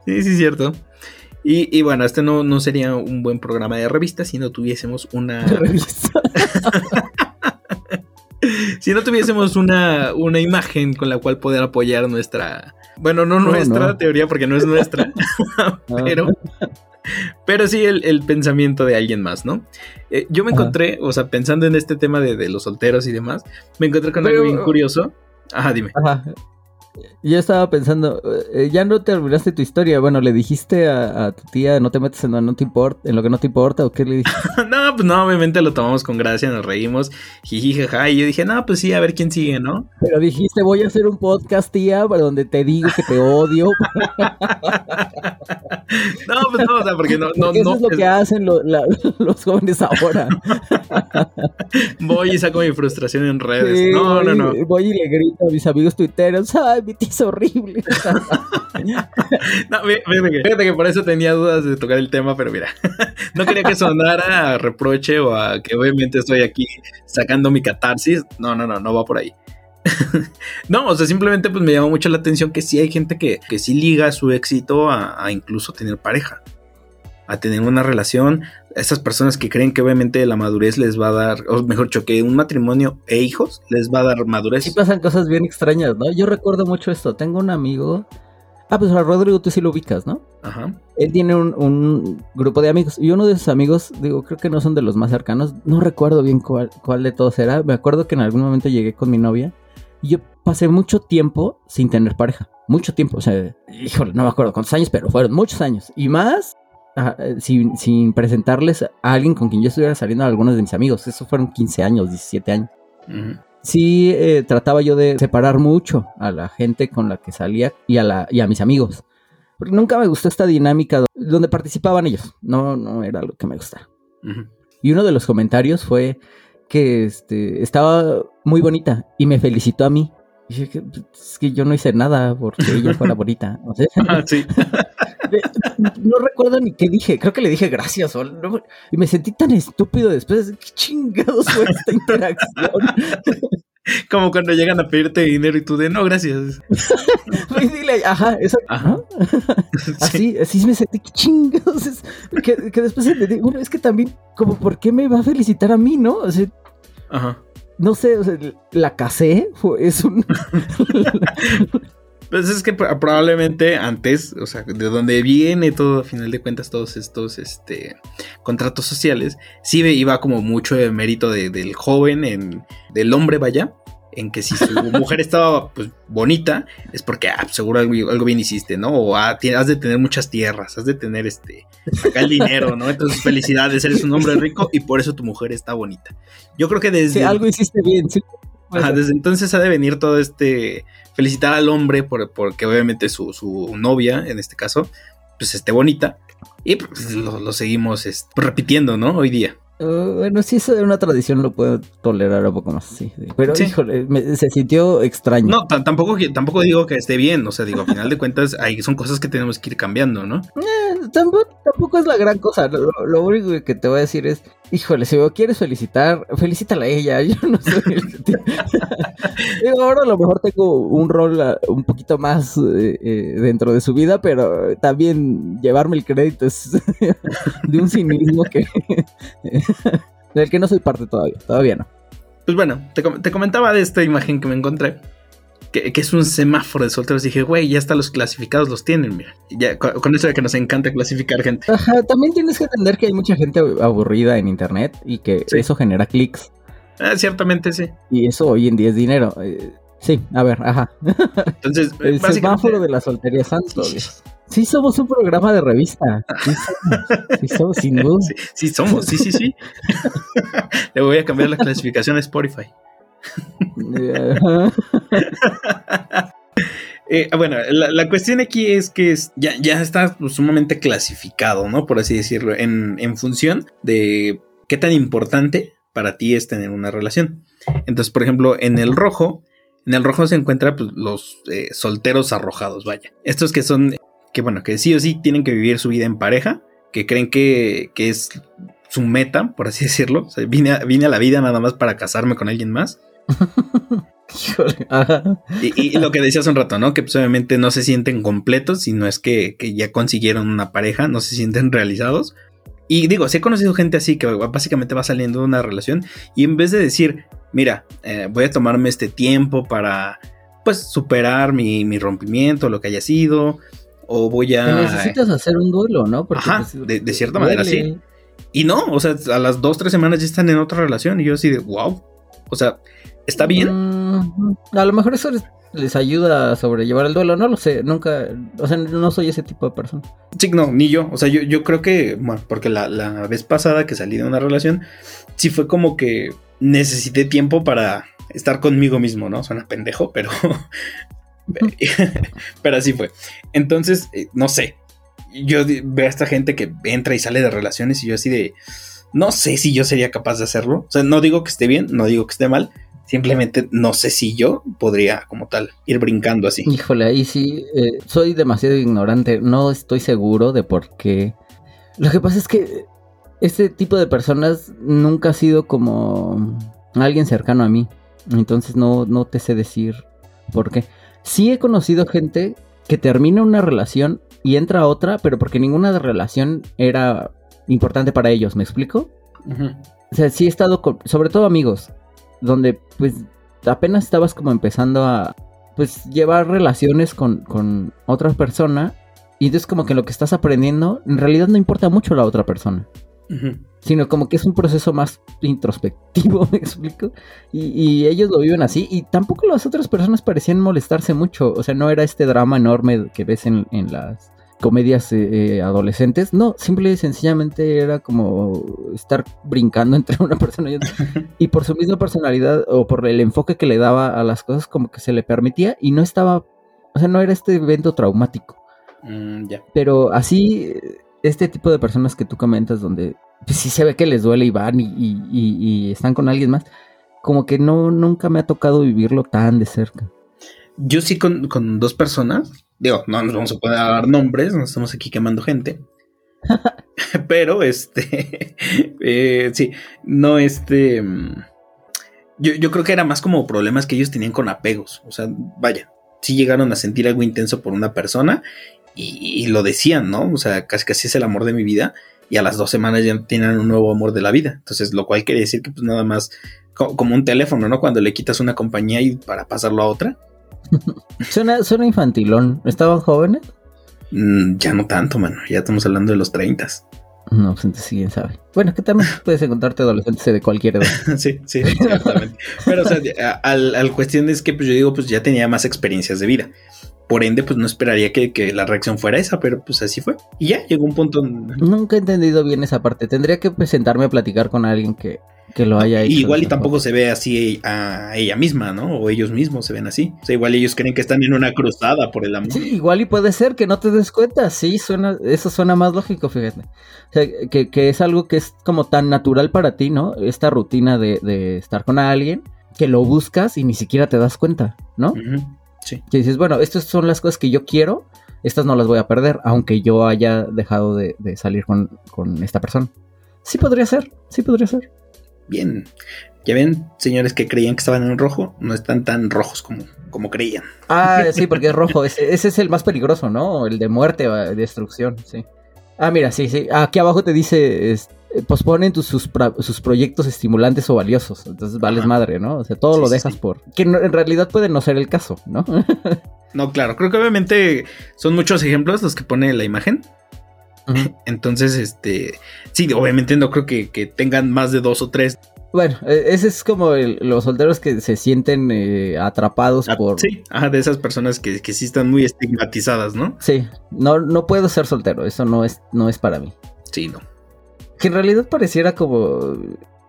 Sí, sí, cierto. Y, y, bueno, este no, no sería un buen programa de revista si no tuviésemos una. Revista. si no tuviésemos una, una, imagen con la cual poder apoyar nuestra. Bueno, no, nuestra teoría, porque no es nuestra. pero. Pero sí el, pensamiento de alguien más, ¿no? Eh, yo me encontré, o sea, pensando en este tema de, los solteros y demás, me encontré con algo bien curioso. Ajá, dime.
Yo estaba pensando, eh, ya no terminaste tu historia. Bueno, le dijiste a, tu tía, no te metes en lo, no te importa, en lo que no te importa, o qué le dijiste.
no, pues no, obviamente lo tomamos con gracia, nos reímos, jiji, jaja. Y yo dije, no, pues sí, a ver quién sigue, ¿no?
Pero dijiste, voy a hacer un podcast, tía, donde te digo que te odio.
no, pues no, o sea, porque no, no,
eso es lo que hacen los jóvenes ahora.
voy y saco mi frustración en redes. no, no, no.
Voy y le grito a mis amigos tuiteros, ay, mi tía es horrible.
no, fíjate que, por eso tenía dudas de tocar el tema, pero mira, no quería que sonara a reproche o a que obviamente estoy aquí sacando mi catarsis. No, no, no, no va por ahí. no, o sea, simplemente pues me llama mucho la atención que sí hay gente que, que sí liga su éxito a, incluso tener pareja, a tener una relación. Esas personas que creen que obviamente la madurez les va a dar, o mejor dicho, que un matrimonio e hijos les va a dar madurez.
Sí pasan cosas bien extrañas, ¿no? Yo recuerdo mucho esto. Tengo un amigo Ah, pues a Rodrigo tú sí lo ubicas, ¿no? Ajá. Él tiene un, grupo de amigos y uno de sus amigos, digo, creo que no son de los más cercanos, no recuerdo bien cuál, cuál de todos era. Me acuerdo que en algún momento llegué con mi novia yo pasé mucho tiempo sin tener pareja. Mucho tiempo, o sea, híjole, no me acuerdo cuántos años, pero fueron muchos años. Y más sin, presentarles a alguien con quien yo estuviera saliendo a algunos de mis amigos. Eso fueron 15 años, 17 años. Sí eh, trataba yo de separar mucho a la gente con la que salía y a, la, y a mis amigos. Porque nunca me gustó esta dinámica donde participaban ellos. No, no era lo que me gustaba. Y uno de los comentarios fue que este, estaba muy bonita y me felicitó a mí. Y dije que, pues, es que yo no hice nada porque ella fuera bonita. Ah, no recuerdo ni qué dije. Creo que le dije gracias. y me sentí tan estúpido después. ¿Qué chingados fue esta interacción?
Como cuando llegan a pedirte dinero y tú de no, gracias.
y dile, ajá, eso. Ajá. Así, así me sentí, qué chingados. que, después le digo, bueno, es que también, como, ¿por qué me va a felicitar a mí, no? ajá. No sé, o sea, la casé, es un.
Pues es que probablemente antes, o sea, de donde viene todo, a final de cuentas, todos estos este, contratos sociales, sí iba como mucho de mérito del joven, en, del hombre, vaya, en que si su mujer estaba pues bonita, es porque ah, pues, seguro algo, bien hiciste, ¿no? O ah, has de tener muchas tierras, has de tener este acá el dinero, ¿no? Entonces, felicidades, eres un hombre rico y por eso tu mujer está bonita. Yo creo que desde.
Sí, algo hiciste bien, sí.
Ajá, desde entonces ha de venir todo este felicitar al hombre por, porque obviamente su, su, novia, en este caso, pues esté bonita. Y pues, lo, seguimos este, repitiendo, ¿no? Hoy día.
Uh, bueno, si eso es una tradición lo puedo tolerar un poco más, sí. Pero, híjole, se sintió extraño.
No, tampoco, tampoco digo que esté bien, o sea, digo, a final de cuentas, hay, son cosas que tenemos que ir cambiando, ¿no?
Eh, tampoco, es la gran cosa, lo, único que te voy a decir es, híjole, si quieres felicitar, felicítala a ella, yo no soy el digo, ahora a lo mejor tengo un rol ah, un poquito más eh, eh, dentro de su vida, pero también llevarme el crédito es de un cinismo que del que no soy parte todavía, todavía no.
Pues bueno, te, comentaba de esta imagen que me encontré, que, es un semáforo de solteros. Dije, güey, ya hasta los clasificados los tienen, mira. Ya, con, eso de que nos encanta clasificar gente.
Ajá, también tienes que entender que hay mucha gente aburrida en internet y que eso genera clics.
Ah, ciertamente sí.
Y eso hoy en día es dinero. Eh, sí, a ver, ajá. Entonces, el semáforo de la soltería santo. Sí somos un programa de revista. Sí somos, sin duda.
Sí, somos, sí, sí, sí. Le voy a cambiar la clasificación a Spotify. Eh, bueno, la, cuestión aquí es que ya, ya está sumamente clasificado, ¿no? Por así decirlo, en, función de qué tan importante para ti es tener una relación. Entonces, por ejemplo, en el rojo, en el rojo se encuentran pues, los eh, solteros arrojados, vaya. Estos que son que bueno, que sí o sí tienen que vivir su vida en pareja, que creen que, es su meta, por así decirlo. vine, a, la vida nada más para casarme con alguien más. y, lo que decía hace un rato, ¿no? Que pues, obviamente no se sienten completos, sino es que, ya consiguieron una pareja, no se sienten realizados. Y digo, sí he conocido gente así que básicamente va saliendo de una relación y en vez de decir, mira, eh, voy a tomarme este tiempo para pues superar mi, mi rompimiento, lo que haya sido, o voy a...
necesitas hacer un duelo, ¿no?
Porque Ajá, pues, de, cierta manera sí. Y no, o sea, a las dos, tres semanas ya están en otra relación y yo así de, wow. O sea, ¿está bien?
Mm, a lo mejor eso les ayuda a sobrellevar el duelo. No lo sé, nunca, o sea, no soy ese tipo de persona.
Sí, no, ni yo. O sea, yo, yo creo que, bueno, porque la, la vez pasada que salí de una relación, sí fue como que necesité tiempo para estar conmigo mismo, ¿no? Suena pendejo, pero. pero así fue. Entonces, eh, no sé. Yo veo a esta gente que entra y sale de relaciones y yo así de. No sé si yo sería capaz de hacerlo. O sea, no digo que esté bien, no digo que esté mal. Simplemente no sé si yo podría, como tal, ir brincando así.
Híjole, ahí sí, eh, soy demasiado ignorante. No estoy seguro de por qué. Lo que pasa es que este tipo de personas nunca ha sido como alguien cercano a mí. Entonces no, no te sé decir por qué. Sí he conocido gente que termina una relación y entra a otra, pero porque ninguna relación era importante para ellos, ¿me explico? O sea, sí he estado con, sobre todo amigos, donde pues apenas estabas como empezando a pues llevar relaciones con, con otra persona y entonces como que lo que estás aprendiendo en realidad no importa mucho la otra persona. Sino como que es un proceso más introspectivo, me explico. Y, ellos lo viven así, y tampoco las otras personas parecían molestarse mucho, o sea, no era este drama enorme que ves en, las comedias eh, eh, adolescentes, no, simple y sencillamente era como estar brincando entre una persona y otra. y por su misma personalidad o por el enfoque que le daba a las cosas, como que se le permitía y no estaba, o sea, no era este evento traumático.
Mm,
Pero así, este tipo de personas que tú comentas, donde pues sí se ve que les duele y van y, están con alguien más. Como que no, nunca me ha tocado vivirlo tan de cerca.
Yo sí con, dos personas, digo, no nos vamos a poder dar nombres, no estamos aquí quemando gente. Pero este, eh, sí, no este, yo, yo creo que era más como problemas que ellos tenían con apegos. O sea, vaya, sí llegaron a sentir algo intenso por una persona y, y, lo decían, ¿no? O sea, casi casi es el amor de mi vida y a las dos semanas ya tienen un nuevo amor de la vida. Entonces, lo cual quiere decir que pues nada más como un teléfono, ¿no? Cuando le quitas una compañía y para pasarlo a otra.
suena, suena infantilón. ¿Estaban jóvenes?
Mm, ya no tanto, mano. Ya estamos hablando de los 30.
No, pues entonces quién sabe. Bueno, que también puedes encontrarte adolescentes de cualquier edad.
sí, sí, exactamente. Pero, o sea, al, al, cuestión es que pues yo digo, pues ya tenía más experiencias de vida. Por ende, pues no esperaría que, la reacción fuera esa, pero pues así fue. Y ya llegó un punto.
Nunca he entendido bien esa parte. Tendría que presentarme a platicar con alguien que, lo haya hecho.
Igual y tampoco se ve así a ella misma, ¿no? O ellos mismos se ven así. O sea, igual ellos creen que están en una cruzada por el amor.
Sí, igual y puede ser que no te des cuenta. Sí, suena, eso suena más lógico, fíjate. O sea, que, es algo que es como tan natural para ti, ¿no? Esta rutina de, estar con alguien, que lo buscas y ni siquiera te das cuenta, ¿no? Que dices, bueno, estas son las cosas que yo quiero, estas no las voy a perder, aunque yo haya dejado de, salir con, esta persona. Sí podría ser, sí podría ser.
Bien. Ya ven, señores que creían que estaban en rojo, no están tan rojos como, como creían.
Ah, sí, porque es rojo. Ese, ese, es el más peligroso, ¿no? El de muerte o de destrucción, sí. Ah, mira, sí, sí. Aquí abajo te dice, posponen tus, sus, proyectos estimulantes o valiosos. Entonces vales madre, ¿no? O sea, todo lo dejas por... Que en realidad puede no ser el caso, ¿no?
no, claro. Creo que obviamente son muchos ejemplos los que pone la imagen. Entonces, este... Sí, obviamente no creo que, tengan más de dos o tres.
Bueno, e, ese es como los solteros que se sienten eh, atrapados ah, por...
Sí, de esas personas que, que, sí están muy estigmatizadas, ¿no?
Sí, no, no puedo ser soltero, eso no es, no es para mí.
Sí, no.
Que en realidad pareciera como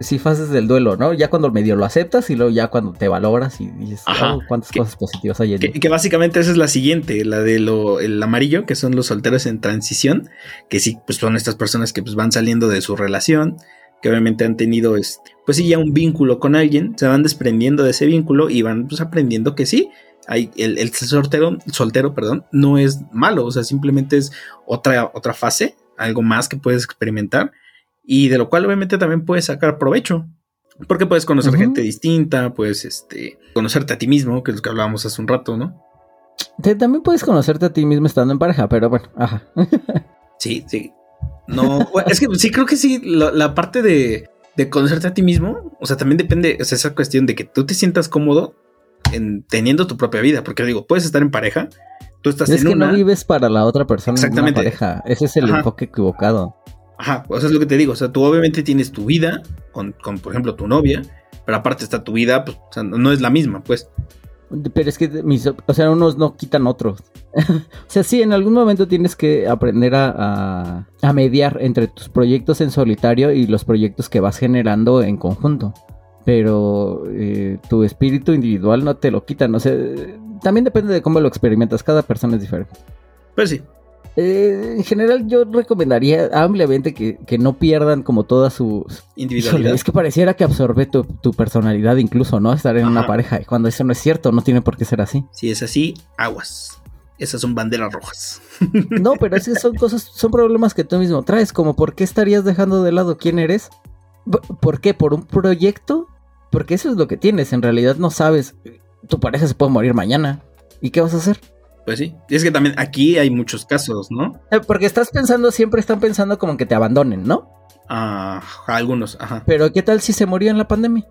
si fases del duelo, ¿no? Ya cuando medio lo aceptas y luego ya cuando te valoras y dices, oh, cuántas cosas positivas hay en
que, que, básicamente esa es la siguiente, la de lo el amarillo, que son los solteros en transición, que sí, pues son estas personas que pues van saliendo de su relación, que obviamente han tenido este, pues sí, ya un vínculo con alguien, se van desprendiendo de ese vínculo y van pues aprendiendo que sí, hay, el, el soltero, soltero, perdón, no es malo, o sea, simplemente es otra, otra fase, algo más que puedes experimentar y de lo cual obviamente también puedes sacar provecho. Porque puedes conocer gente distinta, puedes este, conocerte a ti mismo, que es lo que hablábamos hace un rato, ¿no?
también puedes conocerte a ti mismo estando en pareja, pero bueno, ajá.
sí, sí. No, es que sí, creo que sí, la, parte de, de, conocerte a ti mismo, o sea, también depende, o sea, esa cuestión de que tú te sientas cómodo en teniendo tu propia vida, porque digo, puedes estar en pareja, tú estás
es que no vives para la otra persona Exactamente. en pareja, ese es el enfoque equivocado.
Ajá, o sea, es lo que te digo. O sea, tú obviamente tienes tu vida con, por ejemplo, tu novia, pero aparte está tu vida, pues, o sea, no es la misma, pues.
Pero es que mis, o sea, unos no quitan otros. o sea, sí, en algún momento tienes que aprender a, a, mediar entre tus proyectos en solitario y los proyectos que vas generando en conjunto. Pero eh, tu espíritu individual no te lo quitan. O sea, también depende de cómo lo experimentas. Cada persona es diferente.
Pues sí.
Eh, en general, yo recomendaría ampliamente que, no pierdan como toda su
individualidad.
es que pareciera que absorbe tu, personalidad, incluso, ¿no? Estar en una pareja. Y cuando eso no es cierto, no tiene por qué ser así.
Si es así, aguas. Esas son banderas rojas.
No, pero es que son cosas, son problemas que tú mismo traes. Como, ¿por qué estarías dejando de lado quién eres? ¿Por qué? ¿Por un proyecto? Porque eso es lo que tienes. En realidad no sabes. Tu pareja se puede morir mañana. ¿Y qué vas a hacer?
Pues sí. Y es que también aquí hay muchos casos, ¿no?
Eh, porque estás pensando, siempre están pensando como que te abandonen, ¿no?
Ah, algunos, ajá.
Pero ¿qué tal si se moría en la pandemia?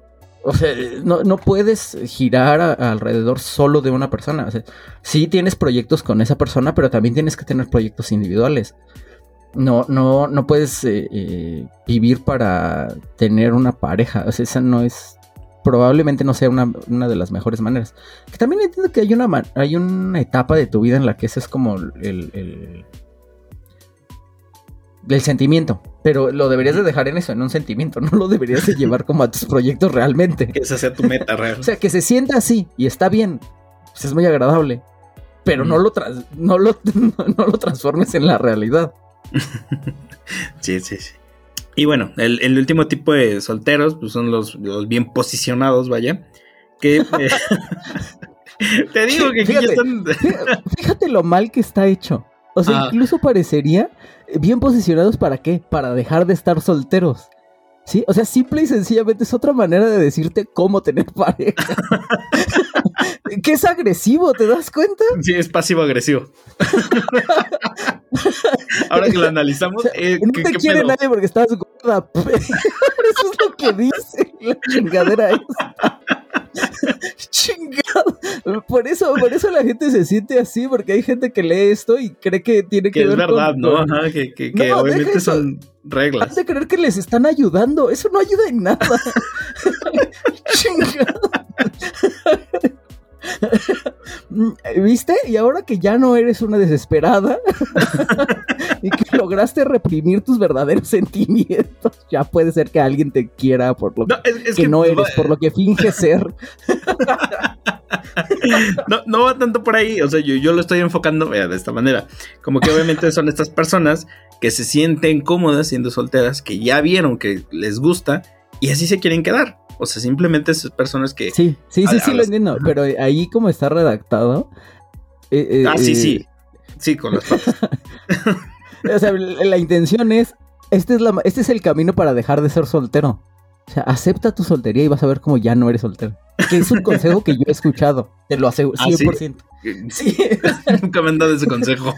O sea, no, puedes girar alrededor solo de una persona. O sea, sí tienes proyectos con esa persona, pero también tienes que tener proyectos individuales. No, no, no puedes eh, eh, vivir para tener una pareja. O sea, esa no es probablemente no sea una, de las mejores maneras. Que también entiendo que hay una, hay una etapa de tu vida en la que ese es como el, el, sentimiento. Pero lo deberías de dejar en eso, en un sentimiento. No lo deberías de llevar como a tus proyectos realmente.
Que esa sea tu meta real.
o sea, que se sienta así y está bien. Pues es muy agradable. Pero no, lo no, lo, no lo transformes en la realidad.
sí, sí, sí. Y bueno, el, último tipo de solteros pues son los, bien posicionados, vaya. Que eh, te digo que
fíjate, están... fíjate lo mal que está hecho. O sea, ah. incluso parecería bien posicionados para qué? Para dejar de estar solteros. ¿Sí? O sea, simple y sencillamente es otra manera de decirte cómo tener pareja. que es agresivo, ¿te das cuenta?
Sí, es pasivo-agresivo. Ahora que lo analizamos, eh,
no te quiere nadie porque estás gorda. Eso es lo que dice la chingadera esa. Chingado. Por eso, por eso la gente se siente así, porque hay gente que lee esto y cree que tiene que,
que
es
verdad, ¿no? Ajá, que, que, que obviamente son reglas.
Has de creer que les están ayudando. Eso no ayuda en nada. Chingado. ¿Viste? Y ahora que ya no eres una desesperada y que lograste reprimir tus verdaderos sentimientos, ya puede ser que alguien te quiera por lo que, no eres, por lo que finges ser.
no, no va tanto por ahí, o sea, yo, yo lo estoy enfocando de esta manera. Como que obviamente son estas personas que se sienten cómodas siendo solteras, que ya vieron que les gusta y así se quieren quedar. O sea, simplemente esas personas que.
Sí, sí, sí, sí, lo entiendo. Pero ahí, como está redactado.
Eh, eh, ah, sí, sí. Eh, sí, con las patas.
o sea, la intención es. Este es, la, este es el camino para dejar de ser soltero. O sea, acepta tu soltería y vas a ver cómo ya no eres soltero. Que es un consejo que yo he escuchado. Te lo aseguro, 100%. ¿Ah,
sí? Nunca me han dado ese consejo.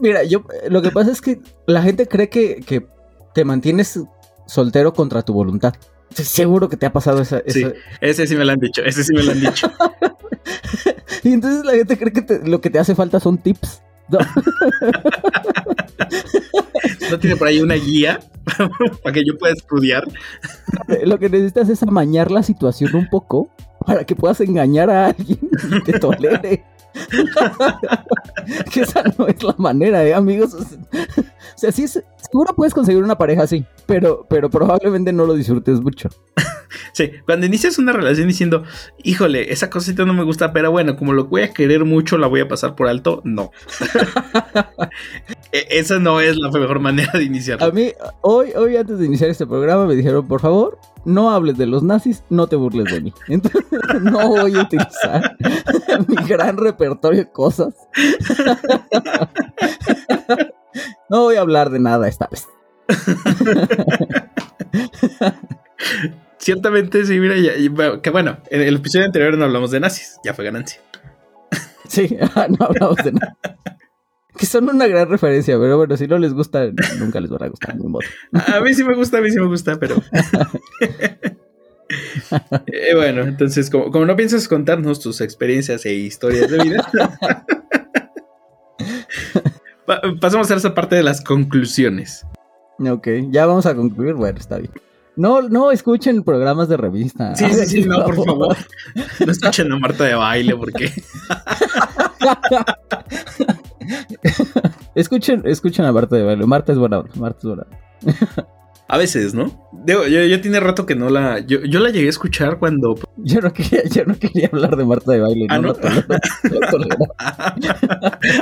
mira, yo lo que pasa es que la gente cree que, que te mantienes soltero contra tu voluntad. Seguro que te ha pasado esa,
Sí, ese sí me lo han dicho, ese sí me lo han dicho.
y entonces la gente cree que lo que te hace falta son tips.
¿No, ¿No tiene por ahí una guía para que yo pueda estudiar?
Lo que necesitas es amañar la situación un poco para que puedas engañar a alguien y te tolere. que esa no es la manera, ¿eh, amigos? O sea, sí, seguro puedes conseguir una pareja así, pero, pero probablemente no lo disfrutes mucho.
Sí, cuando inicias una relación diciendo, híjole, esa cosita no me gusta, pero bueno, como lo voy a querer mucho, la voy a pasar por alto, no. E, esa no es la mejor manera de iniciar.
A mí, hoy, hoy antes de iniciar este programa, me dijeron, por favor, no hables de los nazis, no te burles de mí. Entonces, no voy a utilizar mi gran repertorio de cosas. No voy a hablar de nada esta vez.
Ciertamente, sí, mira, que bueno, en el episodio anterior no hablamos de nazis, ya fue ganancia.
Sí, no hablamos de nada. Que son una gran referencia, pero bueno, si no les gusta, nunca les va a gustar.
A mí sí me gusta, a mí sí me gusta, pero. Eh, bueno, entonces, como, no piensas contarnos tus experiencias e historias de vida, pasamos a esa parte de las conclusiones.
Ok, ya vamos a concluir. Bueno, está bien. No, no escuchen programas de revista.
Sí, sí, sí, no, por favor. No escuchen a Marta de baile porque.
escuchen, escuchen a Marta de baile. Marta es buena, Marta es buena.
A veces, ¿no? Digo, yo, tiene rato que no la. Yo, la llegué a escuchar cuando.
Yo no quería, yo no quería hablar de Marta de baile.
Ah,
no,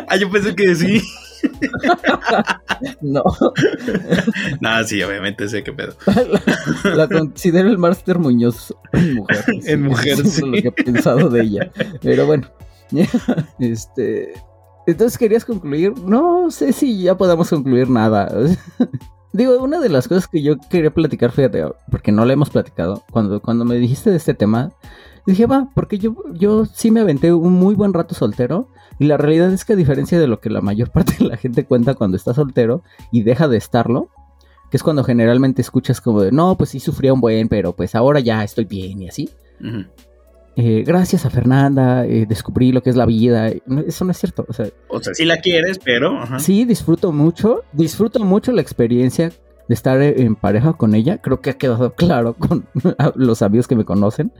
ah, yo pensé que sí.
no.
Nada, sí, obviamente sé qué pedo.
La, considero el Master Muñoz en mujer.
En mujer, sí.
lo que he pensado de ella. Pero bueno. Este. Entonces, ¿querías concluir? No sé si ya podamos concluir nada. Digo, una de las cosas que yo quería platicar, fíjate, porque no la hemos platicado, cuando, cuando me dijiste de este tema, dije, va, porque yo, yo sí me aventé un muy buen rato soltero, y la realidad es que a diferencia de lo que la mayor parte de la gente cuenta cuando está soltero y deja de estarlo, que es cuando generalmente escuchas como de, no, pues sí sufría un buen, pero pues ahora ya estoy bien y así. Eh, gracias a Fernanda, eh, descubrí lo que es la vida. Eso no es cierto. O sea,
o sea sí la quieres, pero...
Sí, disfruto mucho. Disfruto mucho la experiencia de estar en pareja con ella. Creo que ha quedado claro con los amigos que me conocen,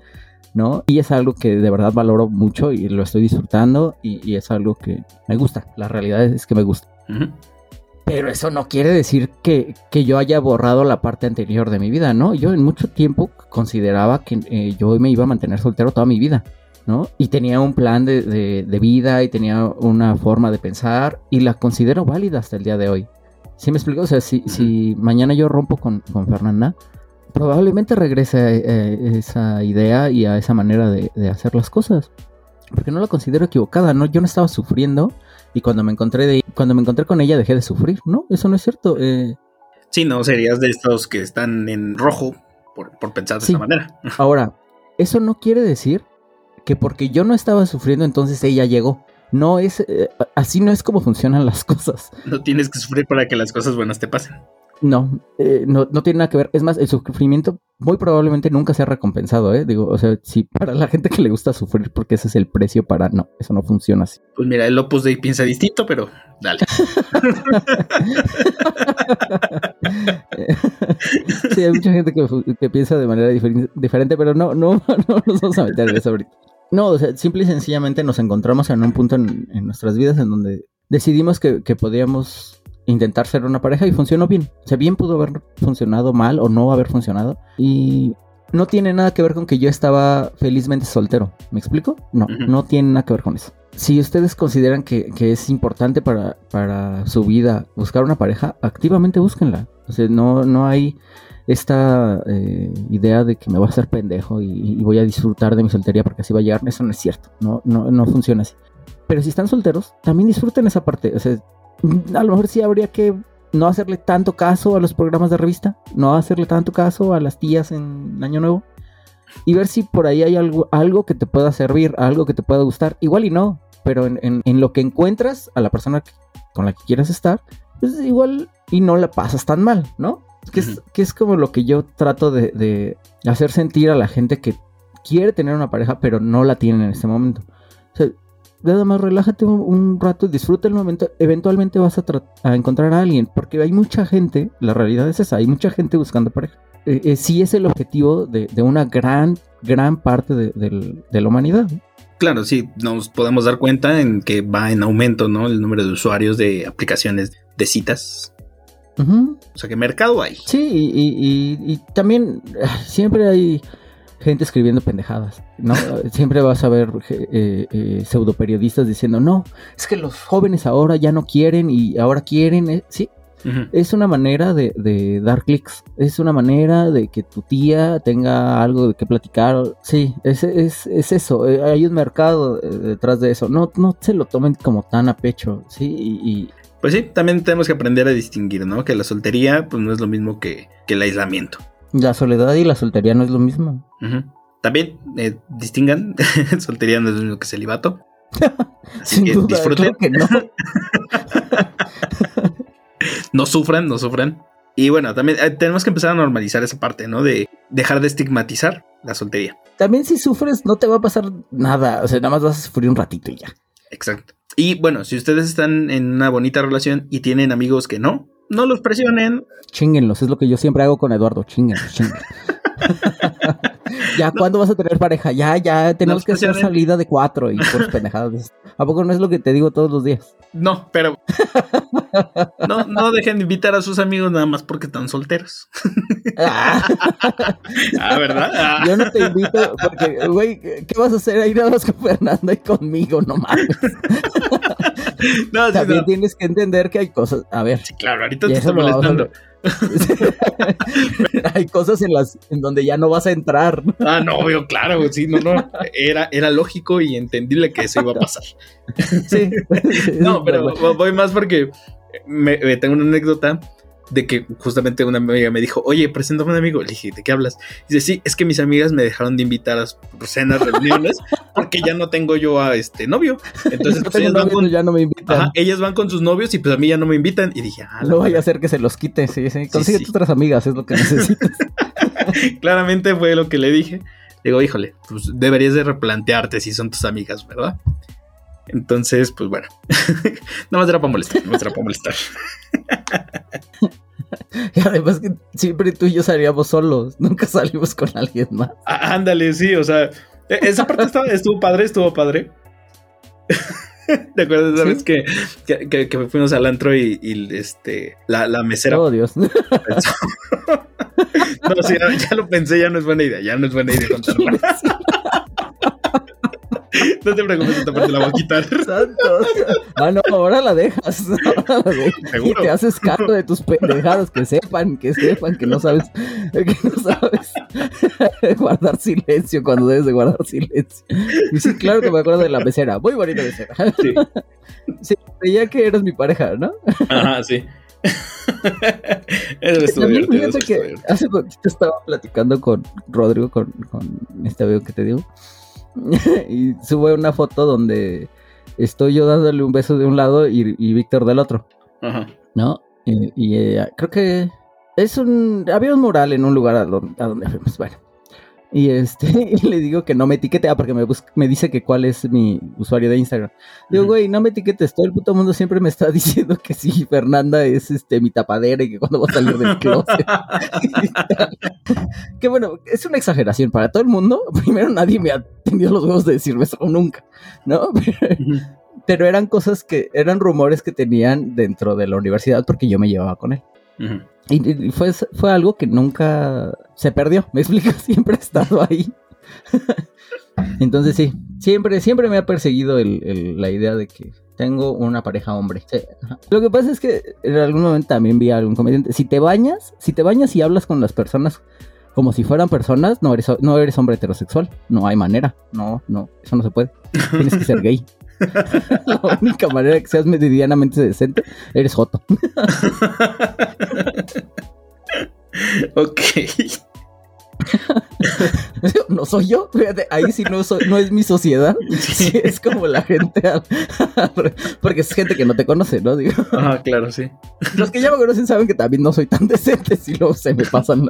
¿no? Y es algo que de verdad valoro mucho y lo estoy disfrutando y, es algo que me gusta. La realidad es que me gusta. Pero eso no quiere decir que, yo haya borrado la parte anterior de mi vida, ¿no? Yo en mucho tiempo consideraba que eh, yo me iba a mantener soltero toda mi vida, ¿no? Y tenía un plan de, vida y tenía una forma de pensar y la considero válida hasta el día de hoy. ¿Sí me explico? O sea, si, si mañana yo rompo con, Fernanda, probablemente regrese a, eh, esa idea y a esa manera de, de hacer las cosas. Porque no la considero equivocada, ¿no? Yo no estaba sufriendo y cuando me encontré de, cuando me encontré con ella dejé de sufrir. No, eso no es cierto. Eh,
sí, no, serías de estos que están en rojo por, pensar de esa manera.
Ahora, eso no quiere decir que porque yo no estaba sufriendo entonces ella llegó. No es, eh, así no es como funcionan las cosas.
No tienes que sufrir para que las cosas buenas te pasen.
No, eh, no, no tiene nada que ver. Es más, el sufrimiento muy probablemente nunca sea recompensado, ¿eh? Digo, o sea, si para la gente que le gusta sufrir porque ese es el precio para... No, eso no funciona así.
Pues mira, el Opus Dei piensa distinto, pero dale.
sí, hay mucha gente que, piensa de manera diferente, pero no, no, no nos vamos a meter en eso ahorita. No, o sea, simple y sencillamente nos encontramos en un punto en, nuestras vidas en donde decidimos que, que podíamos intentar ser una pareja y funcionó bien. O sea, bien pudo haber funcionado mal o no haber funcionado. Y no tiene nada que ver con que yo estaba felizmente soltero. ¿Me explico? No, no tiene nada que ver con eso. Si ustedes consideran que, es importante para, para, su vida buscar una pareja, activamente búsquenla. O sea, no, no hay esta eh, idea de que me voy a hacer pendejo y, y, voy a disfrutar de mi soltería porque así va a llegar. Eso no es cierto. No, no, no funciona así. Pero si están solteros, también disfruten esa parte. O sea, a lo mejor sí habría que no hacerle tanto caso a los programas de revista, no hacerle tanto caso a las tías en Año Nuevo y ver si por ahí hay algo, algo que te pueda servir, algo que te pueda gustar. Igual y no, pero en, lo que encuentras a la persona con la que quieras estar, pues igual y no la pasas tan mal, ¿no? Que, es, que es como lo que yo trato de, de hacer sentir a la gente que quiere tener una pareja, pero no la tiene en este momento. Nada más relájate un, rato, disfruta el momento, eventualmente vas a, encontrar a alguien, porque hay mucha gente, la realidad es esa, hay mucha gente buscando pareja. Eh, eh, sí es el objetivo de, una gran, gran parte de, la humanidad.
Claro, sí, nos podemos dar cuenta en que va en aumento, ¿no? El número de usuarios de aplicaciones de citas. O sea que mercado hay.
Sí, y también ah, siempre hay gente escribiendo pendejadas, ¿no? Siempre vas a ver eh, eh, pseudo periodistas diciendo, no, es que los jóvenes ahora ya no quieren y ahora quieren, eh", sí. Es una manera de, dar clics, es una manera de que tu tía tenga algo de qué platicar. Sí, es, es, es eso, hay un mercado detrás de eso. No, no se lo tomen como tan a pecho, ¿sí? Y,
Pues sí, también tenemos que aprender a distinguir, ¿no? Que la soltería pues no es lo mismo que, que el aislamiento.
La soledad y la soltería no es lo mismo.
También eh, distingan, soltería no es lo mismo que celibato.
Sin que duda, disfruten. que no.
no sufran, no sufran. Y bueno, también eh, tenemos que empezar a normalizar esa parte, ¿no? De dejar de estigmatizar la soltería.
También si sufres no te va a pasar nada, o sea, nada más vas a sufrir un ratito y ya.
Exacto. Y bueno, si ustedes están en una bonita relación y tienen amigos que no, no los presionen.
Chinguenlos, es lo que yo siempre hago con Eduardo, chinguenlos, chinguenlos. ya, ¿cuándo vas a tener pareja? Ya, ya, tenemos que hacer salida de cuatro y por pendejadas. ¿A poco no es lo que te digo todos los días?
No, pero no, no dejen de invitar a sus amigos nada más porque están solteros. ah, ¿verdad? Ah.
Yo no te invito porque, güey, ¿qué vas a hacer ahí nada más con Fernanda y conmigo? No mames. no, También tienes que entender que hay cosas. A ver.
Sí, claro, ahorita te estoy molestando.
Hay cosas en las en donde ya no vas a entrar.
Ah, no, veo claro, sí, no, no. Era, era lógico y entendible que eso iba a pasar. Sí. no, pero voy más porque me, tengo una anécdota de que justamente una amiga me dijo, oye, preséntame a un amigo. Le dije, ¿de qué hablas? Dice, sí, es que mis amigas me dejaron de invitar a cenas, reuniones, porque ya no tengo yo a este novio. Entonces, pues, ellas, van con,
ya no me invitan.
ellas van con sus novios y pues a mí ya no me invitan. Y dije,
ah, no vaya a hacer que se los quite, sí, sí. Consigue otras amigas, es lo que necesitas.
Claramente fue lo que le dije. Digo, híjole, pues deberías de replantearte si son tus amigas, ¿verdad? Entonces, pues bueno, nada más era para molestar, nada más era para molestar.
y además que siempre tú y yo salíamos solos, nunca salimos con alguien más.
Ah, ándale, sí, o sea, e, esa parte estuvo padre, estuvo padre. ¿Te acuerdas? ¿Sabes que, que, que, fuimos al antro y, este la, la, mesera.
Oh, Dios. no,
sí, ya, lo pensé, ya no es buena idea, ya no es buena idea contarlo. No te preocupes, esta parte la voy a quitar. Santos.
Ah, no, ahora la dejas. Ahora la dejas. Y te haces cargo de tus pendejadas. Que sepan, que sepan que no sabes, que no sabes guardar silencio cuando debes de guardar silencio. Y sí, claro que me acuerdo de la mesera. Muy bonita mesera. Sí. Sí, creía que eras mi pareja, ¿no?
Ajá, sí. Eso estuvo divertido,
que hace poquito estaba platicando con Rodrigo, con, con este amigo que te digo. y sube una foto donde estoy yo dándole un beso de un lado y, Víctor del otro. Ajá. ¿No? Y, eh, creo que es un. Había un mural en un lugar a donde, a donde fuimos. Bueno. Y este, y le digo que no me etiquete, porque me, me dice que cuál es mi usuario de Instagram. Digo, güey, no me etiquetes, todo el puto mundo siempre me está diciendo que sí, Fernanda es este mi tapadera y que cuando va a salir del closet. que bueno, es una exageración para todo el mundo. Primero nadie me ha tenido los huevos de decirme eso nunca, ¿no? Pero eran cosas que, eran rumores que tenían dentro de la universidad porque yo me llevaba con él. Y, fue, fue algo que nunca se perdió, me explico, siempre ha estado ahí. Entonces sí, siempre, siempre me ha perseguido la idea de que tengo una pareja hombre. Lo que pasa es que en algún momento también vi a algún comediante, si te bañas, si te bañas y hablas con las personas como si fueran personas, no eres, no eres hombre heterosexual, no hay manera, no, no, eso no se puede, tienes que ser gay. La única manera que seas medianamente decente, eres joto.
ok.
no soy yo, fíjate, ahí sí no, soy, no es mi sociedad, es como la gente, porque es gente que no te conoce, ¿no? Digo.
Ah, claro, sí.
Los que ya me conocen saben que también no soy tan decente, si luego se me pasan,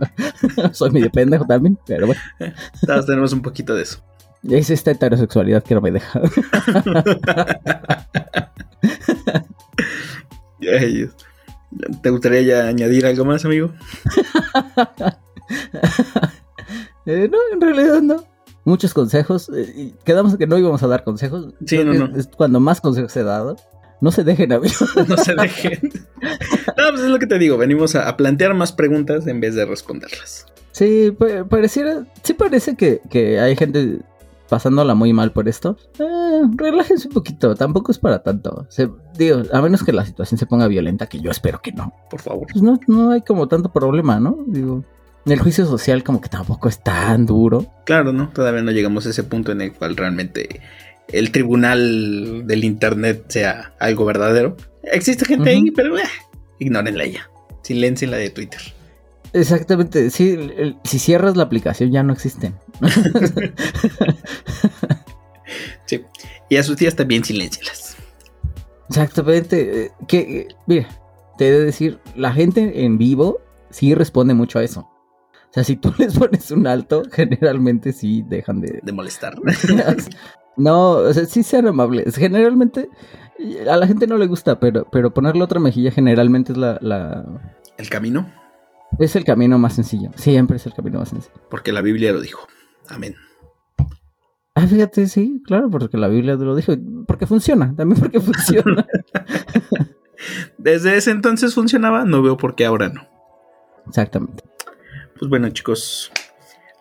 soy medio pendejo también, pero bueno.
Todos tenemos un poquito de eso.
Es esta heterosexualidad que no me deja.
¿Te gustaría ya añadir algo más, amigo?
Eh, no, en realidad no. Muchos consejos. Eh, quedamos que no íbamos a dar consejos.
Sí, no, no.
Es cuando más consejos he dado. No se dejen, amigos.
no se dejen. no, pues es lo que te digo. Venimos a, plantear más preguntas en vez de responderlas.
Sí, pareciera. Sí, parece que, que hay gente pasándola muy mal por esto, eh, relájense un poquito, tampoco es para tanto. digo, a menos que la situación se ponga violenta, que yo espero que no.
Por favor.
Pues no, no hay como tanto problema, ¿no? Digo, el juicio social como que tampoco es tan duro.
Claro, ¿no? Todavía no llegamos a ese punto en el cual realmente el tribunal del internet sea algo verdadero. Existe gente ahí, pero eh, ignórenla ya. Silencien la de Twitter.
Exactamente, sí, si cierras la aplicación ya no existen.
y a sus tías también silencialas.
Exactamente, eh, que, eh, mira, te he de decir, la gente en vivo sí responde mucho a eso. O sea, si tú les pones un alto, generalmente sí dejan de...
De molestar.
No, o sea, sí sean amables. Generalmente a la gente no le gusta, pero, pero ponerle otra mejilla generalmente es la, la...
¿El camino?
Es el camino más sencillo. Siempre es el camino más sencillo.
Porque la Biblia lo dijo. Amén.
Ah, fíjate, sí, claro, porque la Biblia lo dijo. Porque funciona, también porque funciona.
Desde ese entonces funcionaba, no veo por qué ahora no.
Exactamente.
Pues bueno, chicos.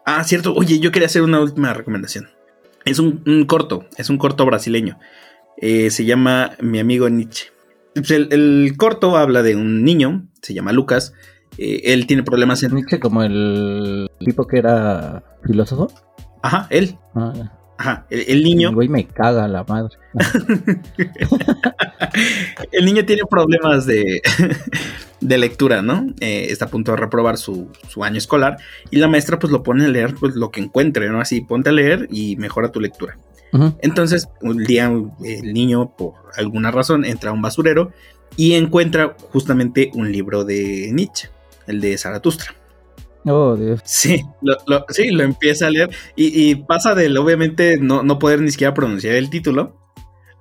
Ah, cierto. Oye, yo quería hacer una última recomendación. Es un, corto, es un corto brasileño. Eh, se llama Mi amigo Nietzsche. Pues el, corto habla de un niño, se llama Lucas. Eh, él tiene problemas en.
Nietzsche, como el tipo que era filósofo.
Ajá, él. Ah, Ajá, el, niño. El
güey me caga la madre.
el niño tiene problemas de, de lectura, ¿no? Eh, está a punto de reprobar su, año escolar y la maestra pues lo pone a leer pues, lo que encuentre, ¿no? Así, ponte a leer y mejora tu lectura. Entonces, un día el niño, por alguna razón, entra a un basurero y encuentra justamente un libro de Nietzsche, el de Zaratustra.
Oh, Dios.
Sí, lo, sí, lo empieza a leer y, pasa del obviamente no, no, poder ni siquiera pronunciar el título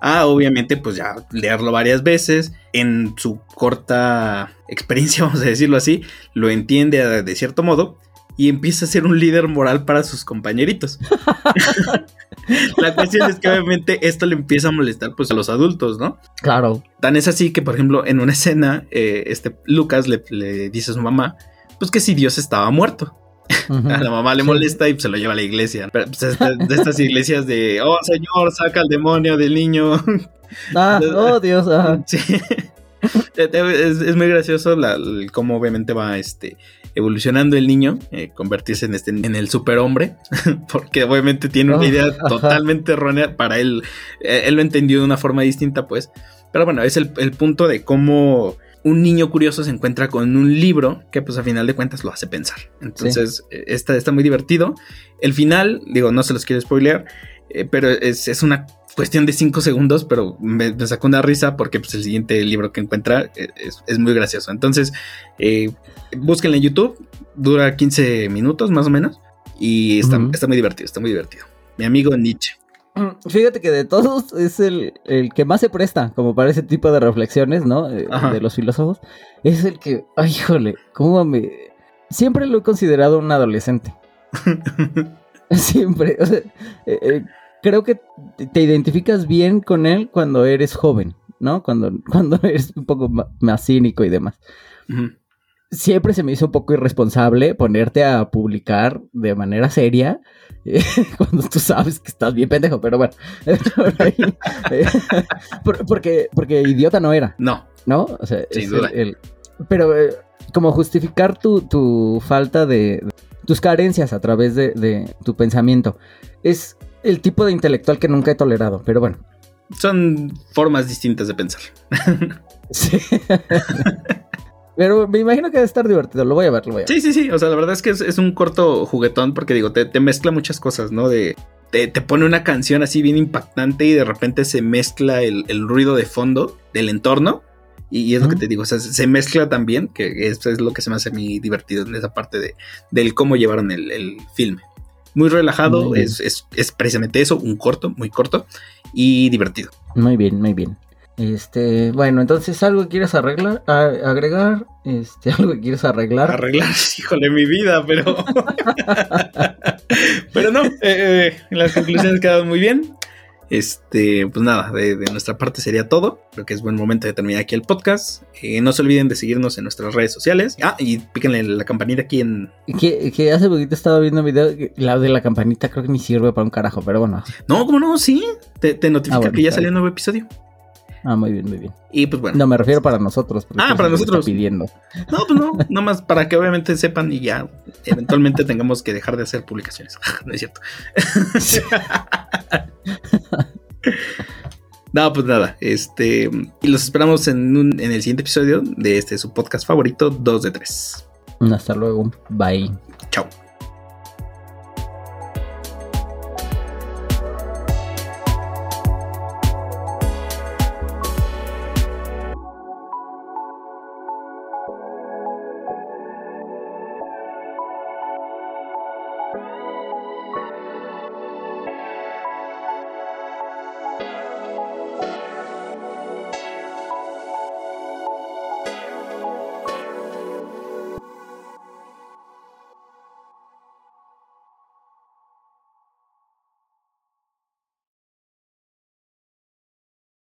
a obviamente pues ya leerlo varias veces en su corta experiencia, vamos a decirlo así, lo entiende de cierto modo y empieza a ser un líder moral para sus compañeritos. La cuestión es que obviamente esto le empieza a molestar pues a los adultos, ¿no?
Claro.
Tan es así que, por ejemplo, en una escena, eh, este Lucas le, le dice a su mamá, pues que si Dios estaba muerto. A la mamá le molesta y se lo lleva a la iglesia. Pues, de estas iglesias de, oh Señor, saca al demonio del niño.
Ah, oh Dios. Sí.
Es, muy gracioso la, cómo obviamente va este, evolucionando el niño, eh, convertirse en, este, en el superhombre, porque obviamente tiene una idea totalmente errónea para él. Eh, él lo entendió de una forma distinta, pues. Pero bueno, es el, el punto de cómo un niño curioso se encuentra con un libro que pues a final de cuentas lo hace pensar. Entonces eh, está, está, muy divertido. El final, digo, no se los quiero spoilear, eh, pero es, una cuestión de 5 segundos, pero me, sacó una risa porque pues, el siguiente libro que encuentra eh, es, muy gracioso. Entonces, búsquenlo en YouTube, dura 15 minutos más o menos y está, está muy divertido, está muy divertido. Mi amigo Nietzsche.
Fíjate que de todos es el, que más se presta como para ese tipo de reflexiones, ¿no? Eh, de los filósofos. Es el que, ay, híjole, ¿cómo me...? Siempre lo he considerado un adolescente. Siempre. O sea, eh, eh, creo que te identificas bien con él cuando eres joven, ¿no? Cuando, cuando eres un poco más cínico y demás siempre se me hizo un poco irresponsable ponerte a publicar de manera seria eh, cuando tú sabes que estás bien pendejo, pero bueno. Eh, porque, porque idiota no era.
No.
¿No? O sea, pero eh, como justificar tu, falta de, tus carencias a través de, de tu pensamiento. Es el tipo de intelectual que nunca he tolerado, pero bueno.
Son formas distintas de pensar. sí.
Pero me imagino que debe estar divertido. Lo voy a ver, lo voy a ver.
Sí, sí, sí. O sea, la verdad es que es, un corto juguetón porque digo, te, mezcla muchas cosas, ¿no? De. Te, pone una canción así bien impactante y de repente se mezcla el, ruido de fondo del entorno. Y, es lo que te digo, o sea, se mezcla también, que eso es lo que se me hace a mí divertido en esa parte de, del cómo llevaron el, el filme. Muy relajado, es, es, es precisamente eso, un corto, muy corto y divertido.
Muy bien, muy bien. Este, bueno, entonces algo que quieres arreglar, agregar, este, algo que quieres arreglar.
Arreglar, híjole, mi vida, pero. pero no, eh, eh, las conclusiones quedaron muy bien. Este, pues nada, de, nuestra parte sería todo. Creo que es buen momento de terminar aquí el podcast. Eh, no se olviden de seguirnos en nuestras redes sociales. Ah, y píquenle la campanita aquí en.
Que, que hace poquito estaba viendo un video. La de la campanita creo que ni sirve para un carajo, pero bueno.
No, ¿cómo no? Sí. Te, notifica ah, que ya salió un nuevo episodio.
Ah, muy bien, muy bien.
Y pues bueno.
No, me refiero para nosotros.
Ah, para nosotros. Pidiendo. No, pues no, nomás para que obviamente sepan y ya eventualmente tengamos que dejar de hacer publicaciones. no es cierto. no, pues nada, este, y los esperamos en, un, en el siguiente episodio de este su podcast favorito, 2 de 3.
Hasta luego, bye.
Chao.